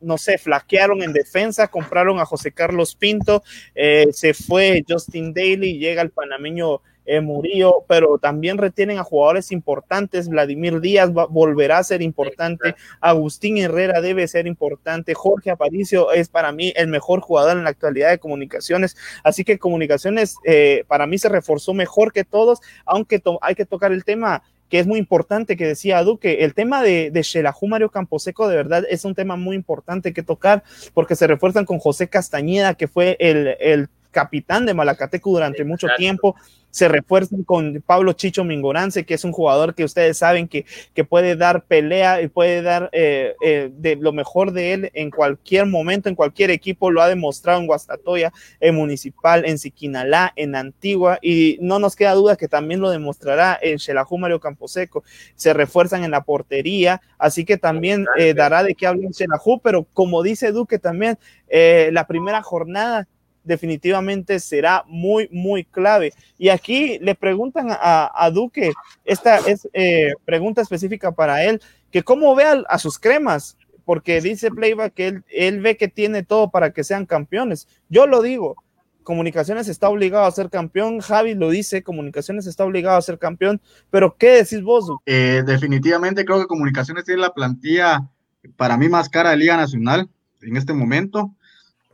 no sé, flaquearon en defensa, compraron a José Carlos Pinto, eh, se fue Justin Daly, llega el panameño eh, Murillo, pero también retienen a jugadores importantes. Vladimir Díaz volverá a ser importante. Agustín Herrera debe ser importante. Jorge Aparicio es para mí el mejor jugador en la actualidad de comunicaciones. Así que comunicaciones eh, para mí se reforzó mejor que todos, aunque hay que tocar el tema que es muy importante que decía Duque, el tema de, de Mario Camposeco de verdad es un tema muy importante que tocar porque se refuerzan con José Castañeda, que fue el, el capitán de Malacateco durante mucho tiempo. Se refuerzan con Pablo Chicho Mingorance, que es un jugador que ustedes saben que, que puede dar pelea y puede dar eh, eh, de lo mejor de él en cualquier momento, en cualquier equipo. Lo ha demostrado en Guastatoya, en Municipal, en Siquinalá, en Antigua, y no nos queda duda que también lo demostrará en Xelajú Mario Camposeco. Se refuerzan en la portería, así que también eh, dará de qué hablar en Xelajú, pero como dice Duque también, la primera jornada definitivamente será muy, muy clave. Y aquí le preguntan a, Duque, esta es eh, pregunta específica para él, que cómo ve a, sus cremas, porque dice Playback que él, ve que tiene todo para que sean campeones. Yo lo digo, Comunicaciones está obligado a ser campeón, Javi lo dice, Comunicaciones está obligado a ser campeón, pero ¿qué decís vos? Eh, definitivamente creo que Comunicaciones tiene la plantilla para mí más cara de Liga Nacional en este momento.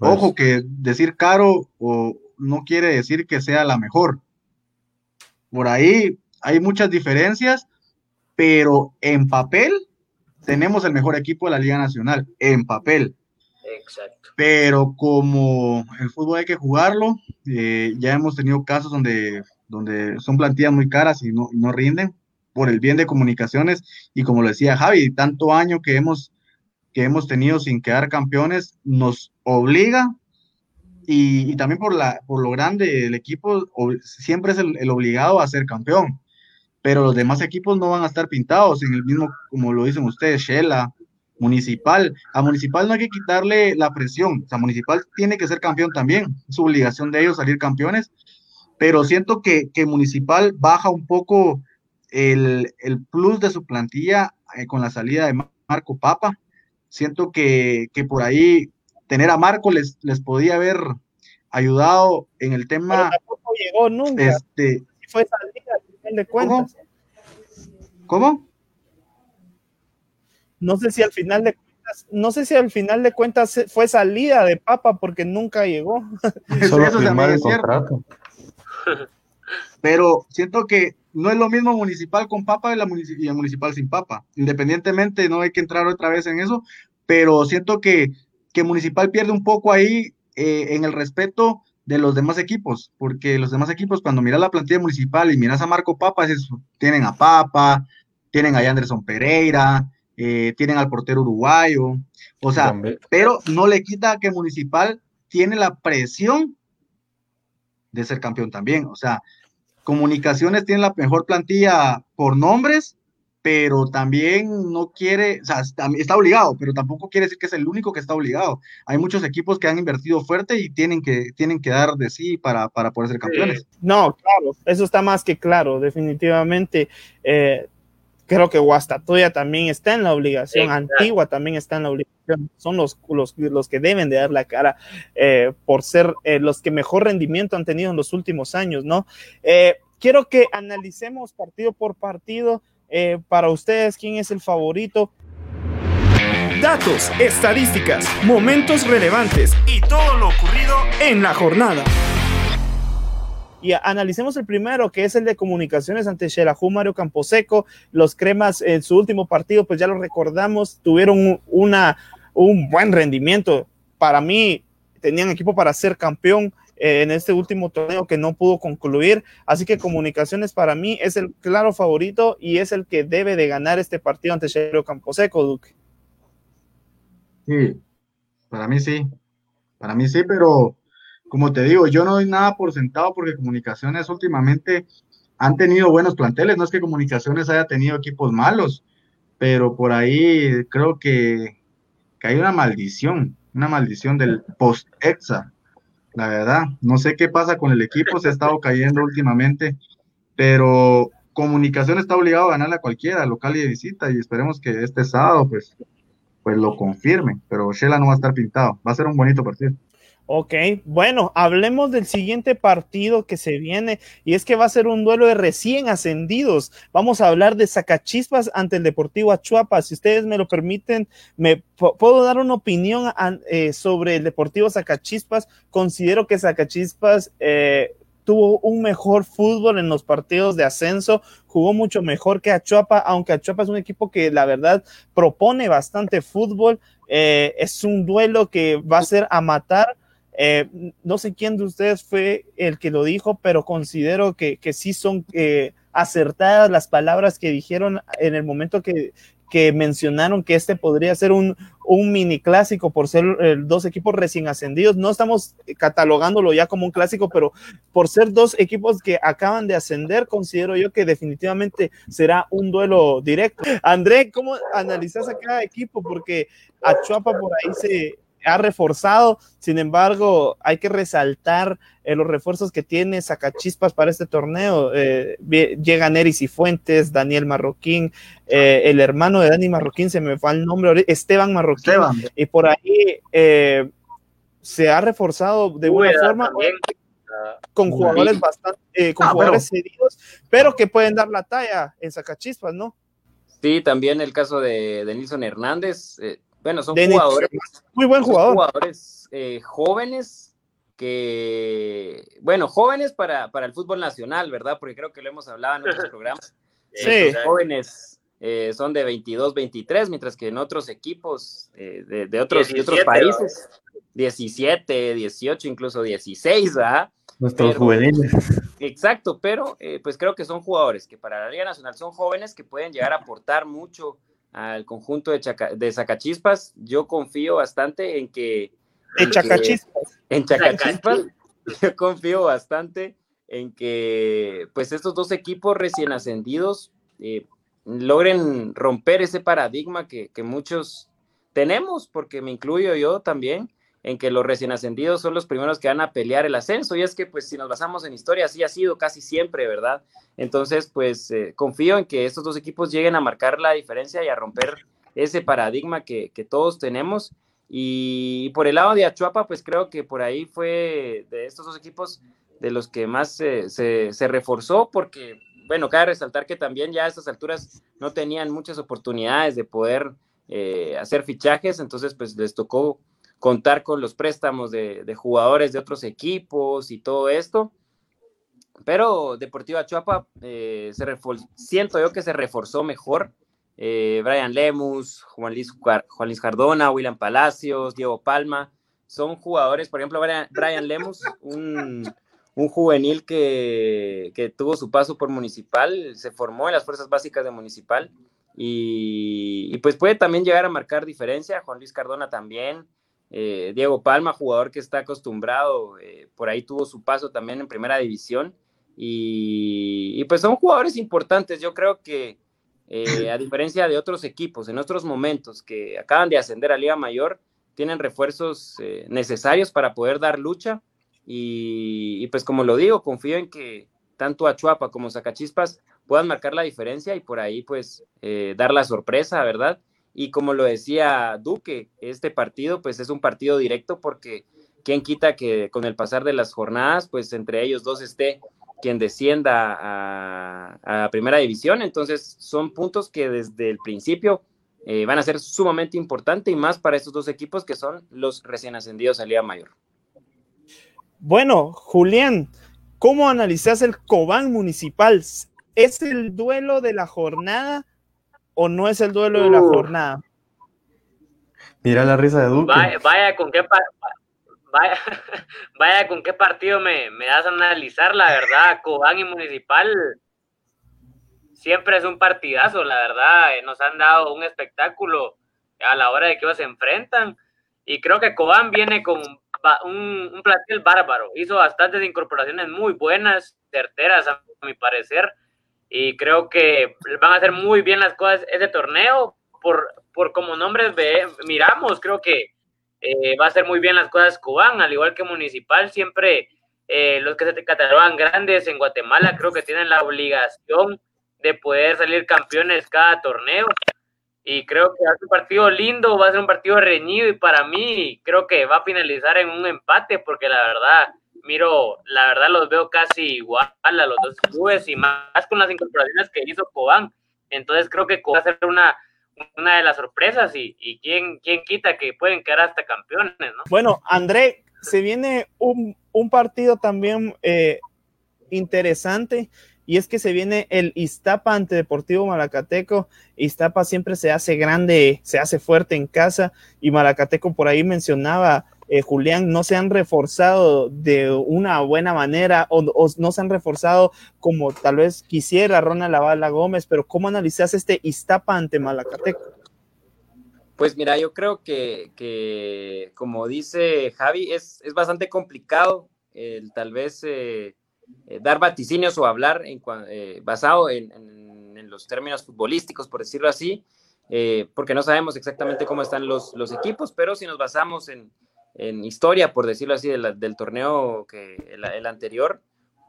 Pues Ojo que decir caro o no quiere decir que sea la mejor. Por ahí hay muchas diferencias, pero en papel tenemos el mejor equipo de la Liga Nacional, en papel. Exacto. Pero como el fútbol hay que jugarlo, eh, ya hemos tenido casos donde, donde son plantillas muy caras y no, no rinden por el bien de comunicaciones. Y como lo decía Javi, tanto año que hemos, que hemos tenido sin quedar campeones nos obliga y, también por, la, por lo grande del equipo, siempre es el, obligado a ser campeón. Pero los demás equipos no van a estar pintados en el mismo, como lo dicen ustedes, Shela, Municipal. A Municipal no hay que quitarle la presión. O sea, Municipal tiene que ser campeón también. Es obligación de ellos salir campeones. Pero siento que, que Municipal baja un poco el, el, plus de su plantilla eh, con la salida de Marco Papa. Siento que, que por ahí tener a Marco les, les podía haber ayudado en el tema. Pero tampoco llegó nunca. Este, fue salida, al final de cuentas. ¿Cómo? ¿Cómo? No sé si al final de cuentas, no sé si al final de cuentas fue salida de Papa porque nunca llegó. Solo Eso también es cierto. contrato. Pero siento que no es lo mismo municipal con papa y, la y el municipal sin papa. Independientemente, no hay que entrar otra vez en eso, pero siento que, que municipal pierde un poco ahí eh, en el respeto de los demás equipos, porque los demás equipos, cuando miras la plantilla municipal y miras a Marco Papa, tienen a Papa, tienen a Anderson Pereira, eh, tienen al portero uruguayo, o sea, También. pero no le quita que Municipal tiene la presión de ser campeón también. O sea, Comunicaciones tiene la mejor plantilla por nombres, pero también no quiere, o sea, está, obligado, pero tampoco quiere decir que es el único que está obligado. Hay muchos equipos que han invertido fuerte y tienen que, tienen que dar de sí para, para poder ser campeones. No, claro, eso está más que claro, definitivamente. Eh, creo que Guastatoya también está en la obligación, Exacto. Antigua también está en la obligación. Son los, los, los que deben de dar la cara eh, por ser eh, los que mejor rendimiento han tenido en los últimos años, ¿no? Eh, quiero que analicemos partido por partido. Eh, para ustedes, ¿quién es el favorito? Datos, estadísticas, momentos relevantes y todo lo ocurrido en la jornada. Y analicemos el primero, que es el de comunicaciones ante Xelajú Mario Camposeco. Los cremas en su último partido, pues ya lo recordamos, tuvieron una, un buen rendimiento. Para mí, tenían equipo para ser campeón eh, en este último torneo que no pudo concluir. Así que comunicaciones para mí es el claro favorito y es el que debe de ganar este partido ante Xelajú Camposeco, Duque. Sí, para mí sí, para mí sí, pero como te digo, yo no doy nada por sentado porque Comunicaciones últimamente han tenido buenos planteles, no es que Comunicaciones haya tenido equipos malos, pero por ahí creo que, que hay una maldición, una maldición del post-EXA, la verdad, no sé qué pasa con el equipo, se ha estado cayendo últimamente, pero Comunicaciones está obligado a ganarle a cualquiera, local y de visita, y esperemos que este sábado, pues, pues lo confirmen, pero Shela no va a estar pintado, va a ser un bonito partido. Ok, bueno, hablemos del siguiente partido que se viene y es que va a ser un duelo de recién ascendidos. Vamos a hablar de Zacachispas ante el Deportivo Achuapa. Si ustedes me lo permiten, me puedo dar una opinión eh, sobre el Deportivo Zacachispas. Considero que Zacachispas eh, tuvo un mejor fútbol en los partidos de ascenso, jugó mucho mejor que Achuapa, aunque Achuapa es un equipo que la verdad propone bastante fútbol. Eh, es un duelo que va a ser a matar. Eh, no sé quién de ustedes fue el que lo dijo, pero considero que, que sí son eh, acertadas las palabras que dijeron en el momento que, que mencionaron que este podría ser un, un mini clásico por ser eh, dos equipos recién ascendidos. No estamos catalogándolo ya como un clásico, pero por ser dos equipos que acaban de ascender, considero yo que definitivamente será un duelo directo. André, ¿cómo analizas a cada equipo? Porque Achuapa por ahí se ha reforzado, sin embargo, hay que resaltar eh, los refuerzos que tiene Sacachispas para este torneo. Eh, llegan Eris y Fuentes, Daniel Marroquín, eh, el hermano de Dani Marroquín, se me fue el nombre, Esteban Marroquín, Esteban. y por ahí eh, se ha reforzado de Uy, una forma. también. con jugadores bastante, eh, con jugadores cedidos, pero que pueden dar la talla en Sacachispas, ¿no? Sí, también el caso de, de Nilson Hernández. Eh, bueno, son jugadores. Muy buen jugador. Jugadores eh, jóvenes que, bueno, jóvenes para, para, el fútbol nacional, ¿verdad? Porque creo que lo hemos hablado en otros [laughs] programas. Sí. jóvenes eh, son de 22, 23, mientras que en otros equipos de, de, otros, de otros países, 17, 18, incluso 16, ¿verdad? Nuestros juveniles. Exacto, pero eh, pues creo que son jugadores que para la Liga Nacional son jóvenes que pueden llegar a aportar mucho al conjunto de, Chaca, de Zacachispas. Yo confío bastante en que... En, Chacachispas. en Chacachispas. [laughs] Yo confío bastante en que pues estos dos equipos recién ascendidos eh, logren romper ese paradigma que, que muchos tenemos, porque me incluyo yo también, en que los recién ascendidos son los primeros que van a pelear el ascenso. Y es que, pues, si nos basamos en historia, así ha sido casi siempre, ¿verdad? Entonces, pues, eh, confío en que estos dos equipos lleguen a marcar la diferencia y a romper ese paradigma que, todos tenemos. Y por el lado de Achuapa, pues creo que por ahí fue de estos dos equipos de los que más se, reforzó, porque, bueno, cabe resaltar que también ya a estas alturas no tenían muchas oportunidades de poder eh, hacer fichajes, entonces pues les tocó contar con los préstamos de, jugadores de otros equipos y todo esto. Pero Deportiva Chuapa eh, se siento yo que se reforzó mejor. Eh, Brian Lemus, Juan Luis, Juan Luis Cardona, William Palacios, Diego Palma, son jugadores, por ejemplo, Brian, Lemus, un, juvenil que, que, tuvo su paso por Municipal, se formó en las fuerzas básicas de Municipal y, y pues puede también llegar a marcar diferencia. Juan Luis Cardona también, eh, Diego Palma, jugador que está acostumbrado, eh, por ahí tuvo su paso también en primera división. Y, pues son jugadores importantes. Yo creo que eh, a diferencia de otros equipos en otros momentos que acaban de ascender a Liga Mayor, tienen refuerzos necesarios para poder dar lucha. Y, pues como lo digo, confío en que tanto Achuapa como Zacachispas puedan marcar la diferencia y por ahí pues dar la sorpresa, ¿verdad? Y como lo decía Duque, este partido pues es un partido directo porque quién quita que con el pasar de las jornadas pues entre ellos dos esté quien descienda a, primera división. Entonces son puntos que desde el principio eh, van a ser sumamente importantes y más para estos dos equipos que son los recién ascendidos a Liga Mayor. Bueno, Julián, ¿cómo analizas el Cobán Municipal? ¿Es el duelo de la jornada o no es el duelo de la jornada? Mira la risa de Duque. Vaya, con qué vaya, [laughs] vaya, con qué partido me, me das a analizar, la verdad. Cobán y Municipal siempre es un partidazo, la verdad. Eh, nos han dado un espectáculo a la hora de que ellos se enfrentan. Y creo que Cobán viene con un, un plantel bárbaro. Hizo bastantes incorporaciones muy buenas, certeras, a mi parecer y creo que van a hacer muy bien las cosas ese torneo. Por, por como nombres ve, miramos, creo que eh, va a hacer muy bien las cosas Cubán, al igual que Municipal, siempre eh, los que se catalogan grandes en Guatemala creo que tienen la obligación de poder salir campeones cada torneo. Y creo que va a ser un partido lindo, va a ser un partido reñido y para mí creo que va a finalizar en un empate porque la verdad miro, la verdad los veo casi igual a los dos clubes y más con las incorporaciones que hizo Cobán. Entonces creo que va a ser una, una de las sorpresas y, y quién, quién quita que pueden quedar hasta campeones, ¿no? Bueno, André, se viene un, un partido también eh, interesante y es que se viene el Iztapa ante Deportivo Malacateco. Iztapa siempre se hace grande, se hace fuerte en casa y Malacateco por ahí mencionaba eh, Julián, no se han reforzado de una buena manera o, no se han reforzado como tal vez quisiera Ronald Lavala Gómez, pero ¿cómo analizas este Iztapa ante Malacateco? Pues mira, yo creo que, como dice Javi, es, bastante complicado el tal vez eh, eh, dar vaticinios o hablar basado en, los términos futbolísticos, por decirlo así, porque no sabemos exactamente cómo están los, los equipos, pero si nos basamos en, en historia, por decirlo así, del torneo que el, anterior,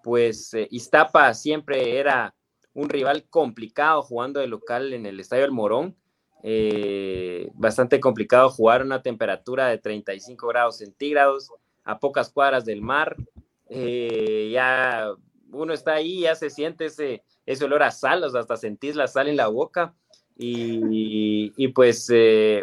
pues eh, Iztapa siempre era un rival complicado jugando de local en el Estadio El Morón. Eh, bastante complicado jugar a una temperatura de 35 grados centígrados a pocas cuadras del mar. eh, ya uno está ahí, ya se siente ese, olor a sal, o hasta sentís la sal en la boca. Y, pues, eh,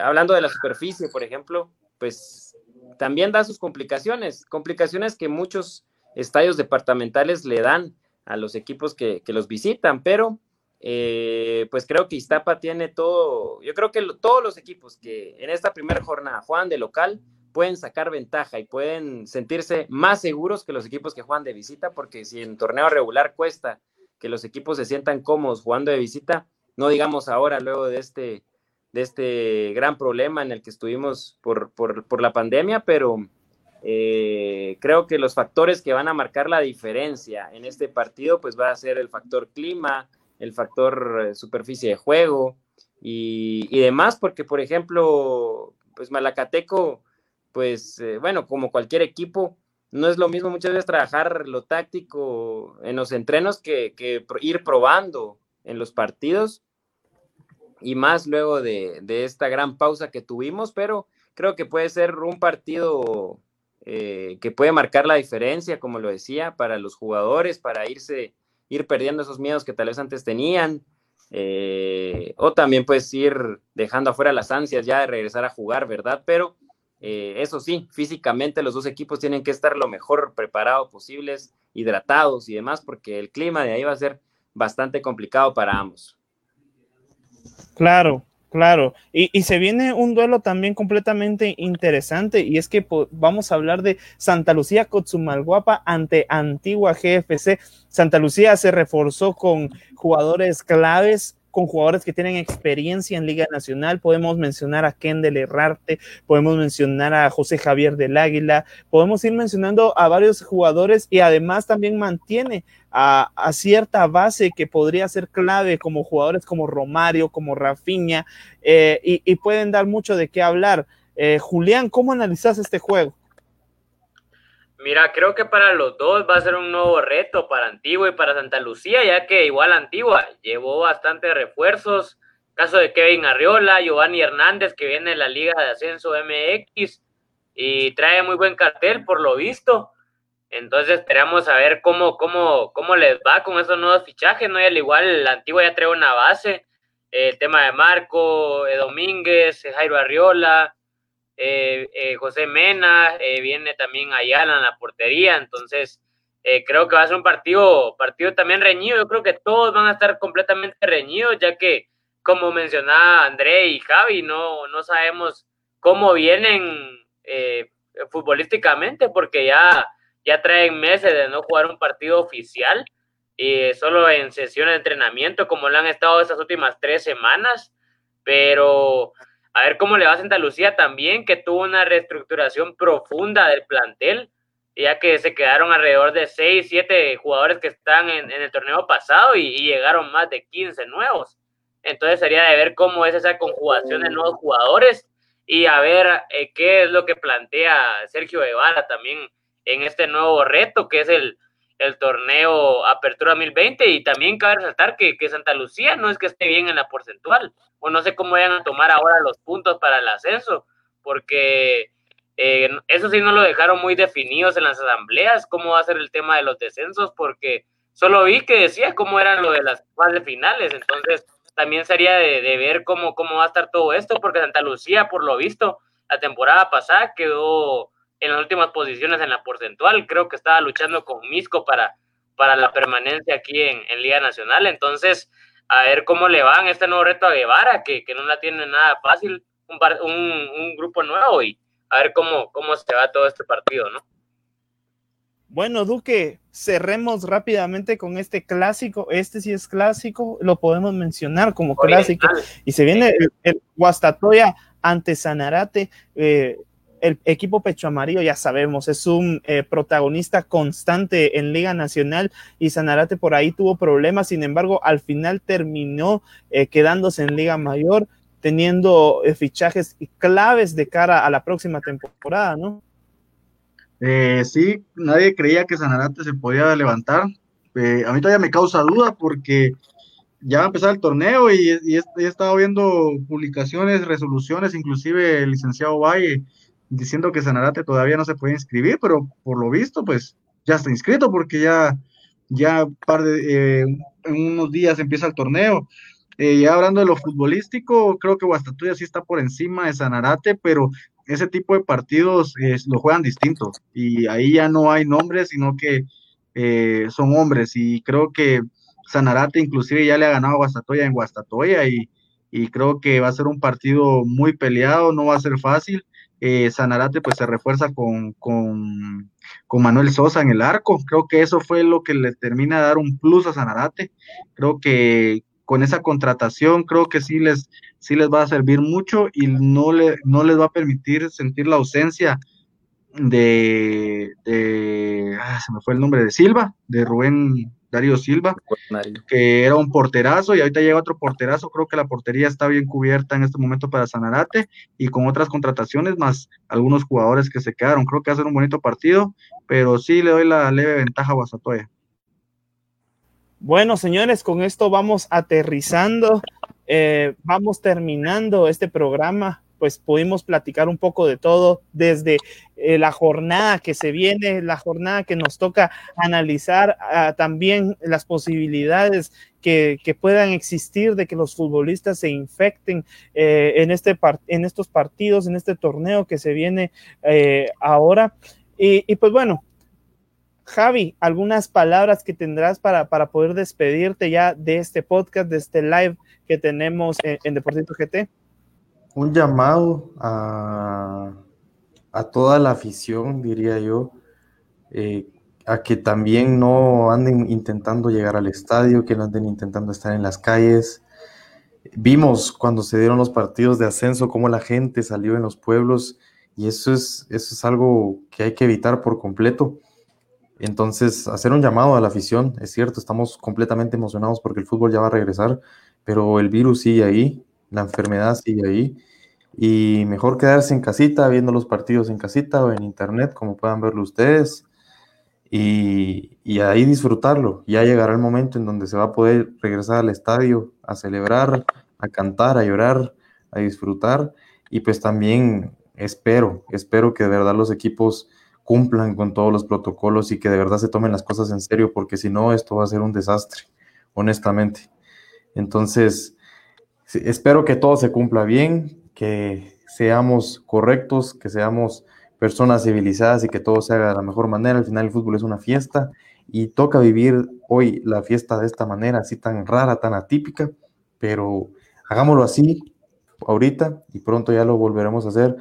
hablando de la superficie, por ejemplo, pues también da sus complicaciones, complicaciones que muchos estadios departamentales le dan a los equipos que, que los visitan, pero eh, pues creo que Iztapa tiene todo, yo creo que todos los equipos que en esta primera jornada juegan de local pueden sacar ventaja y pueden sentirse más seguros que los equipos que juegan de visita, porque si en torneo regular cuesta que los equipos se sientan cómodos jugando de visita, no digamos ahora luego de este, de este gran problema en el que estuvimos por, por, la pandemia, pero eh, creo que los factores que van a marcar la diferencia en este partido, pues va a ser el factor clima, el factor eh, superficie de juego y, y demás, porque por ejemplo, pues Malacateco, pues eh, bueno, como cualquier equipo, no es lo mismo muchas veces trabajar lo táctico en los entrenos que, que ir probando en los partidos y más luego de, de, esta gran pausa que tuvimos, pero creo que puede ser un partido eh, que puede marcar la diferencia, como lo decía, para los jugadores, para irse ir perdiendo esos miedos que tal vez antes tenían, eh, o también pues ir dejando afuera las ansias ya de regresar a jugar, ¿verdad? Pero eh, eso sí, físicamente los dos equipos tienen que estar lo mejor preparados posibles, hidratados y demás, porque el clima de ahí va a ser bastante complicado para ambos. Claro, Claro, y, se viene un duelo también completamente interesante y es que vamos a hablar de Santa Lucía Cotzumalguapa ante Antigua GFC. Santa Lucía se reforzó con jugadores claves con jugadores que tienen experiencia en Liga Nacional. Podemos mencionar a Kendall Herrarte, podemos mencionar a José Javier del Águila, podemos ir mencionando a varios jugadores y además también mantiene a, cierta base que podría ser clave como jugadores como Romario, como Rafiña, eh, y, pueden dar mucho de qué hablar. Eh, Julián, ¿cómo analizas este juego? Mira, creo que para los dos va a ser un nuevo reto para Antigua y para Santa Lucía, ya que igual Antigua llevó bastantes refuerzos. Caso de Kevin Arriola, Giovanni Hernández, que viene de la Liga de Ascenso MX y trae muy buen cartel por lo visto. Entonces esperamos a ver cómo, cómo, cómo les va con esos nuevos fichajes, ¿no? Y al igual la Antigua ya trae una base. El tema de Marco, eh, Domínguez, Jairo Arriola, eh, eh, José Mena, eh, viene también Ayala en la portería, entonces creo que va a ser un partido, partido también reñido, yo creo que todos van a estar completamente reñidos, ya que como mencionaba André y Javi, no, no sabemos cómo vienen futbolísticamente, porque ya, ya traen meses de no jugar un partido oficial, y solo en sesiones de entrenamiento, como lo han estado estas últimas tres semanas, pero a ver cómo le va a Santa Lucía también, que tuvo una reestructuración profunda del plantel, ya que se quedaron alrededor de 6, 7 jugadores que están en, el torneo pasado y, llegaron más de 15 nuevos. Entonces sería de ver cómo es esa conjugación de nuevos jugadores y a ver eh, qué es lo que plantea Sergio Guevara también en este nuevo reto, que es el, el torneo Apertura 2020 y también cabe resaltar que, que, Santa Lucía no es que esté bien en la porcentual. O no sé cómo vayan a tomar ahora los puntos para el ascenso porque eh, eso sí no lo dejaron muy definidos en las asambleas cómo va a ser el tema de los descensos porque solo vi que decía cómo eran lo de las fases finales. Entonces también sería de, de ver cómo, cómo va a estar todo esto porque Santa Lucía por lo visto la temporada pasada quedó en las últimas posiciones en la porcentual. Creo que estaba luchando con Misco para, para la permanencia aquí en, Liga Nacional. Entonces, a ver cómo le van este nuevo reto a Guevara, que, no la tiene nada fácil, un, un, grupo nuevo y a ver cómo, cómo se va todo este partido, ¿no? Bueno, Duque, cerremos rápidamente con este clásico. Este sí es clásico, lo podemos mencionar como clásico. Y se viene el, el Guastatoya ante Sanarate. Eh, el equipo Pecho Amarillo, ya sabemos, es un eh, protagonista constante en Liga Nacional y Sanarate por ahí tuvo problemas, sin embargo, al final terminó eh, quedándose en Liga Mayor, teniendo eh, fichajes claves de cara a la próxima temporada, ¿no? sí, nadie creía que Sanarate se podía levantar. a mí todavía me causa duda porque ya va a empezar el torneo y, he, estado viendo publicaciones, resoluciones, inclusive el licenciado Valle diciendo que Sanarate todavía no se puede inscribir, pero por lo visto, pues ya está inscrito porque ya, ya par de, eh, en unos días empieza el torneo. Eh, ya hablando de lo futbolístico, creo que Guastatoya sí está por encima de Sanarate, pero ese tipo de partidos lo juegan distintos y ahí ya no hay nombres, sino que eh, son hombres y creo que Sanarate inclusive ya le ha ganado a Guastatoya en Guastatoya y, y creo que va a ser un partido muy peleado, no va a ser fácil. Eh, Sanarate pues se refuerza con, con, con, Manuel Sosa en el arco. Creo que eso fue lo que le termina de dar un plus a Sanarate. Creo que con esa contratación creo que sí les, sí les va a servir mucho y no, le, no les va a permitir sentir la ausencia de, ah, se me fue el nombre de Silva, de Rubén Darío Silva, que era un porterazo y ahorita llega otro porterazo. Creo que la portería está bien cubierta en este momento para Sanarate y con otras contrataciones más algunos jugadores que se quedaron. Creo que va a ser un bonito partido, pero sí le doy la leve ventaja a Guasatoya. Bueno, señores, con esto vamos aterrizando, eh, vamos terminando este programa pues pudimos platicar un poco de todo desde eh, la jornada que se viene, la jornada que nos toca analizar ah, también las posibilidades que, puedan existir de que los futbolistas se infecten eh, en, este en estos partidos, en este torneo que se viene eh, ahora. Y, pues bueno, Javi, algunas palabras que tendrás para, para poder despedirte ya de este podcast, de este live que tenemos en, en Deportito GT un llamado a, toda la afición, diría yo, eh, a que también no anden intentando llegar al estadio, que no anden intentando estar en las calles. Vimos cuando se dieron los partidos de ascenso cómo la gente salió en los pueblos y eso es, eso es algo que hay que evitar por completo. Entonces, hacer un llamado a la afición, es cierto, estamos completamente emocionados porque el fútbol ya va a regresar, pero el virus sigue ahí, la enfermedad sigue ahí y mejor quedarse en casita viendo los partidos en casita o en internet como puedan verlo ustedes y, y, ahí disfrutarlo. Ya llegará el momento en donde se va a poder regresar al estadio a celebrar, a cantar, a llorar, a disfrutar y pues también espero, espero que de verdad los equipos cumplan con todos los protocolos y que de verdad se tomen las cosas en serio porque si no esto va a ser un desastre, honestamente. Entonces, espero que todo se cumpla bien, que seamos correctos, que seamos personas civilizadas y que todo se haga de la mejor manera. Al final el fútbol es una fiesta y toca vivir hoy la fiesta de esta manera, así tan rara, tan atípica, pero hagámoslo así ahorita y pronto ya lo volveremos a hacer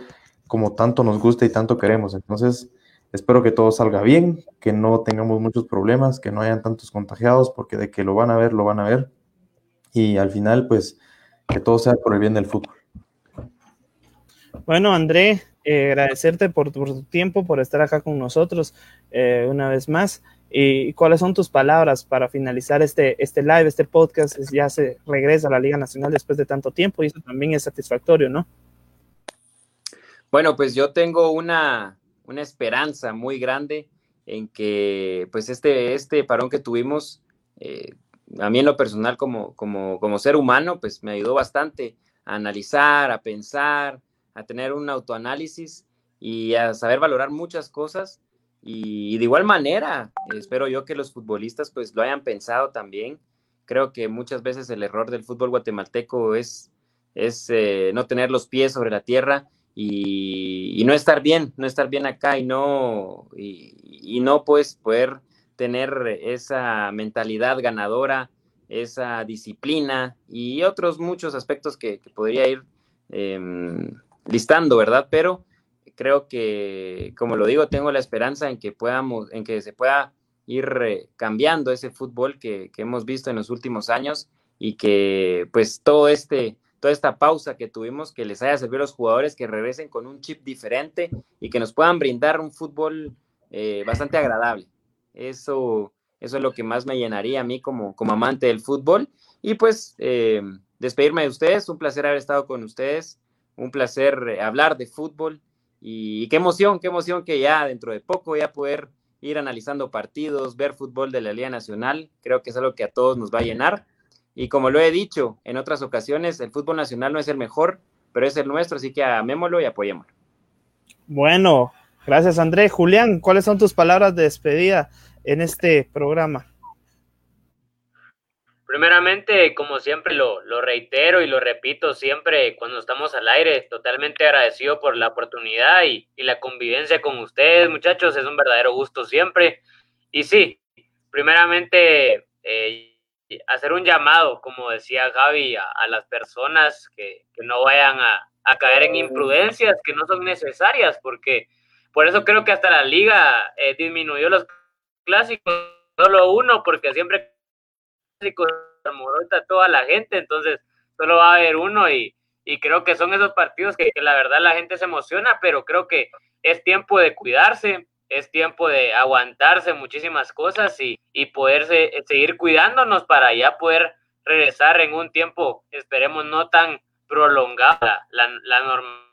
como tanto nos gusta y tanto queremos. Entonces, espero que todo salga bien, que no tengamos muchos problemas, que no hayan tantos contagiados, porque de que lo van a ver, lo van a ver. Y al final, pues, que todo sea por el bien del fútbol. Bueno, André, eh, agradecerte por, tu tiempo, por estar acá con nosotros eh, una vez más. ¿Y cuáles son tus palabras para finalizar este, este live, este podcast? Ya se regresa a la Liga Nacional después de tanto tiempo y eso también es satisfactorio, ¿no? Bueno, pues yo tengo una, una esperanza muy grande en que pues este, este parón que tuvimos, eh, a mí en lo personal como, como, como ser humano, pues me ayudó bastante a analizar, a pensar, a tener un autoanálisis y a saber valorar muchas cosas. Y, de igual manera, espero yo que los futbolistas pues lo hayan pensado también. Creo que muchas veces el error del fútbol guatemalteco es, es eh, no tener los pies sobre la tierra y, no estar bien, no estar bien acá y no, y, no pues poder tener esa mentalidad ganadora, esa disciplina y otros muchos aspectos que, podría ir em, listando, ¿verdad? Pero creo que, como lo digo, tengo la esperanza en que podamos, en que se pueda ir eh, cambiando ese fútbol que, hemos visto en los últimos años y que pues todo este, toda esta pausa que tuvimos, que les haya servido a los jugadores que regresen con un chip diferente y que nos puedan brindar un fútbol eh, bastante agradable. Eso, eso es lo que más me llenaría a mí como, como amante del fútbol. Y pues eh, despedirme de ustedes, un placer haber estado con ustedes un placer eh, hablar de fútbol y qué emoción, qué emoción que ya dentro de poco voy a poder ir analizando partidos, ver fútbol de la Liga Nacional. Creo que es algo que a todos nos va a llenar. Y como lo he dicho en otras ocasiones, el fútbol nacional no es el mejor, pero es el nuestro, así que amémoslo y apoyémoslo. Bueno, gracias André. Julián, ¿cuáles son tus palabras de despedida en este programa? Primeramente, como siempre lo, lo, reitero y lo repito siempre cuando estamos al aire, totalmente agradecido por la oportunidad y, y, la convivencia con ustedes, muchachos, es un verdadero gusto siempre. Y sí, primeramente, eh, hacer un llamado, como decía Javi, a, a las personas que, que no vayan a, a, caer en imprudencias que no son necesarias, porque por eso creo que hasta la liga eh, disminuyó los clásicos, solo uno, porque siempre clásicos a toda la gente, entonces solo va a haber uno y, y creo que son esos partidos que, la verdad la gente se emociona, pero creo que es tiempo de cuidarse, es tiempo de aguantarse muchísimas cosas y, y poderse seguir cuidándonos para ya poder regresar en un tiempo, esperemos no tan prolongado, la, la normalidad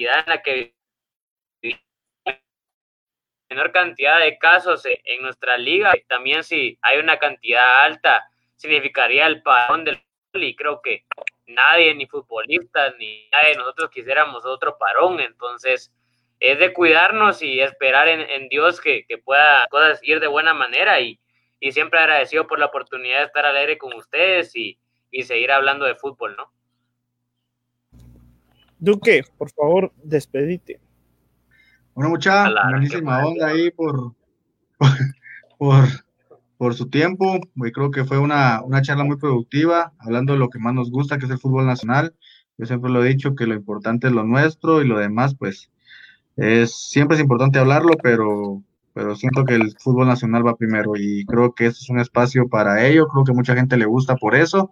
en la que menor cantidad de casos en nuestra liga. También si hay una cantidad alta, significaría el parón del y creo que nadie, ni futbolistas, ni nadie de nosotros quisiéramos otro parón. Entonces, es de cuidarnos y esperar en, en Dios que, que, pueda cosas ir de buena manera y, y, siempre agradecido por la oportunidad de estar al aire con ustedes y, y seguir hablando de fútbol, ¿no? Duque, por favor, despedite. Bueno, mucha buenísima onda ahí por, [laughs] por, por, su tiempo. Y creo que fue una, una charla muy productiva, hablando de lo que más nos gusta, que es el fútbol nacional. Yo siempre lo he dicho que lo importante es lo nuestro y lo demás, pues, es, siempre es importante hablarlo, pero, pero siento que el fútbol nacional va primero y creo que este es un espacio para ello. Creo que mucha gente le gusta por eso.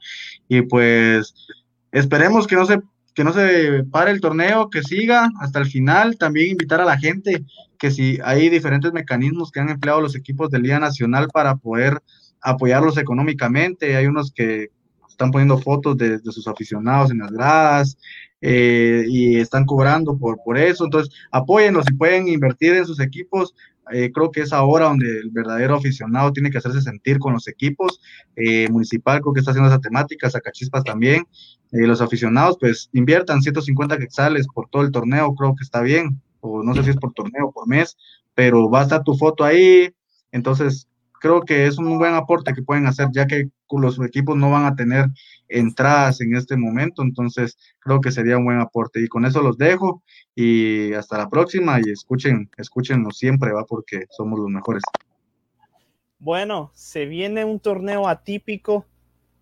Y pues, esperemos que no se que no se pare el torneo, que siga hasta el final. También invitar a la gente que si hay diferentes mecanismos que han empleado los equipos de Liga Nacional para poder apoyarlos económicamente. Hay unos que están poniendo fotos de, sus aficionados en las gradas eh, y están cobrando por, por eso. Entonces, apóyenlos y pueden invertir en sus equipos. Eh, creo que es ahora donde el verdadero aficionado tiene que hacerse sentir con los equipos. Eh, municipal creo que está haciendo esa temática, Sacachispas también. Eh, los aficionados pues inviertan 150 quetzales por todo el torneo, creo que está bien, o no sé si es por torneo o por mes, pero va a estar tu foto ahí, entonces creo que es un buen aporte que pueden hacer, ya que los equipos no van a tener entradas en este momento, entonces creo que sería un buen aporte. Y con eso los dejo y hasta la próxima y escuchen, escúchenos siempre, va, porque somos los mejores. Bueno, se viene un torneo atípico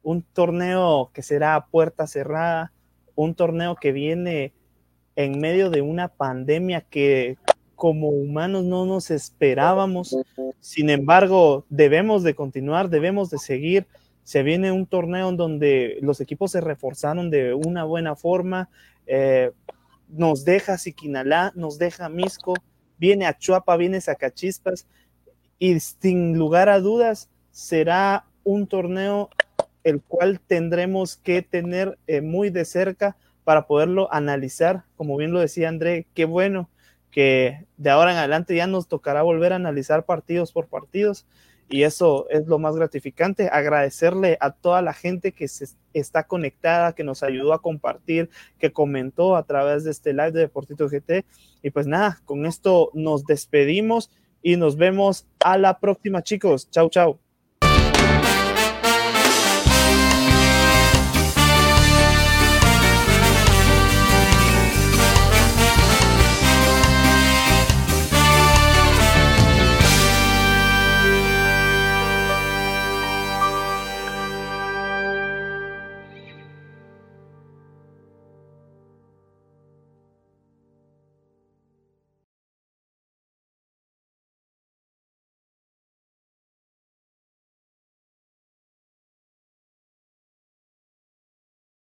un torneo que será a puerta cerrada, un torneo que viene en medio de una pandemia que como humanos no nos esperábamos. Sin embargo, debemos de continuar, debemos de seguir. Se viene un torneo en donde los equipos se reforzaron de una buena forma. Eh, nos deja Siquinalá, nos deja Misco, viene a Chuapa, viene Zacachispas y sin lugar a dudas será un torneo el cual tendremos que tener eh, muy de cerca para poderlo analizar. Como bien lo decía André, qué bueno que de ahora en adelante ya nos tocará volver a analizar partidos por partidos y eso es lo más gratificante. Agradecerle a toda la gente que se está conectada, que nos ayudó a compartir, que comentó a través de este live de Deportito GT. Y pues nada, con esto nos despedimos y nos vemos a la próxima, chicos. Chau, chau.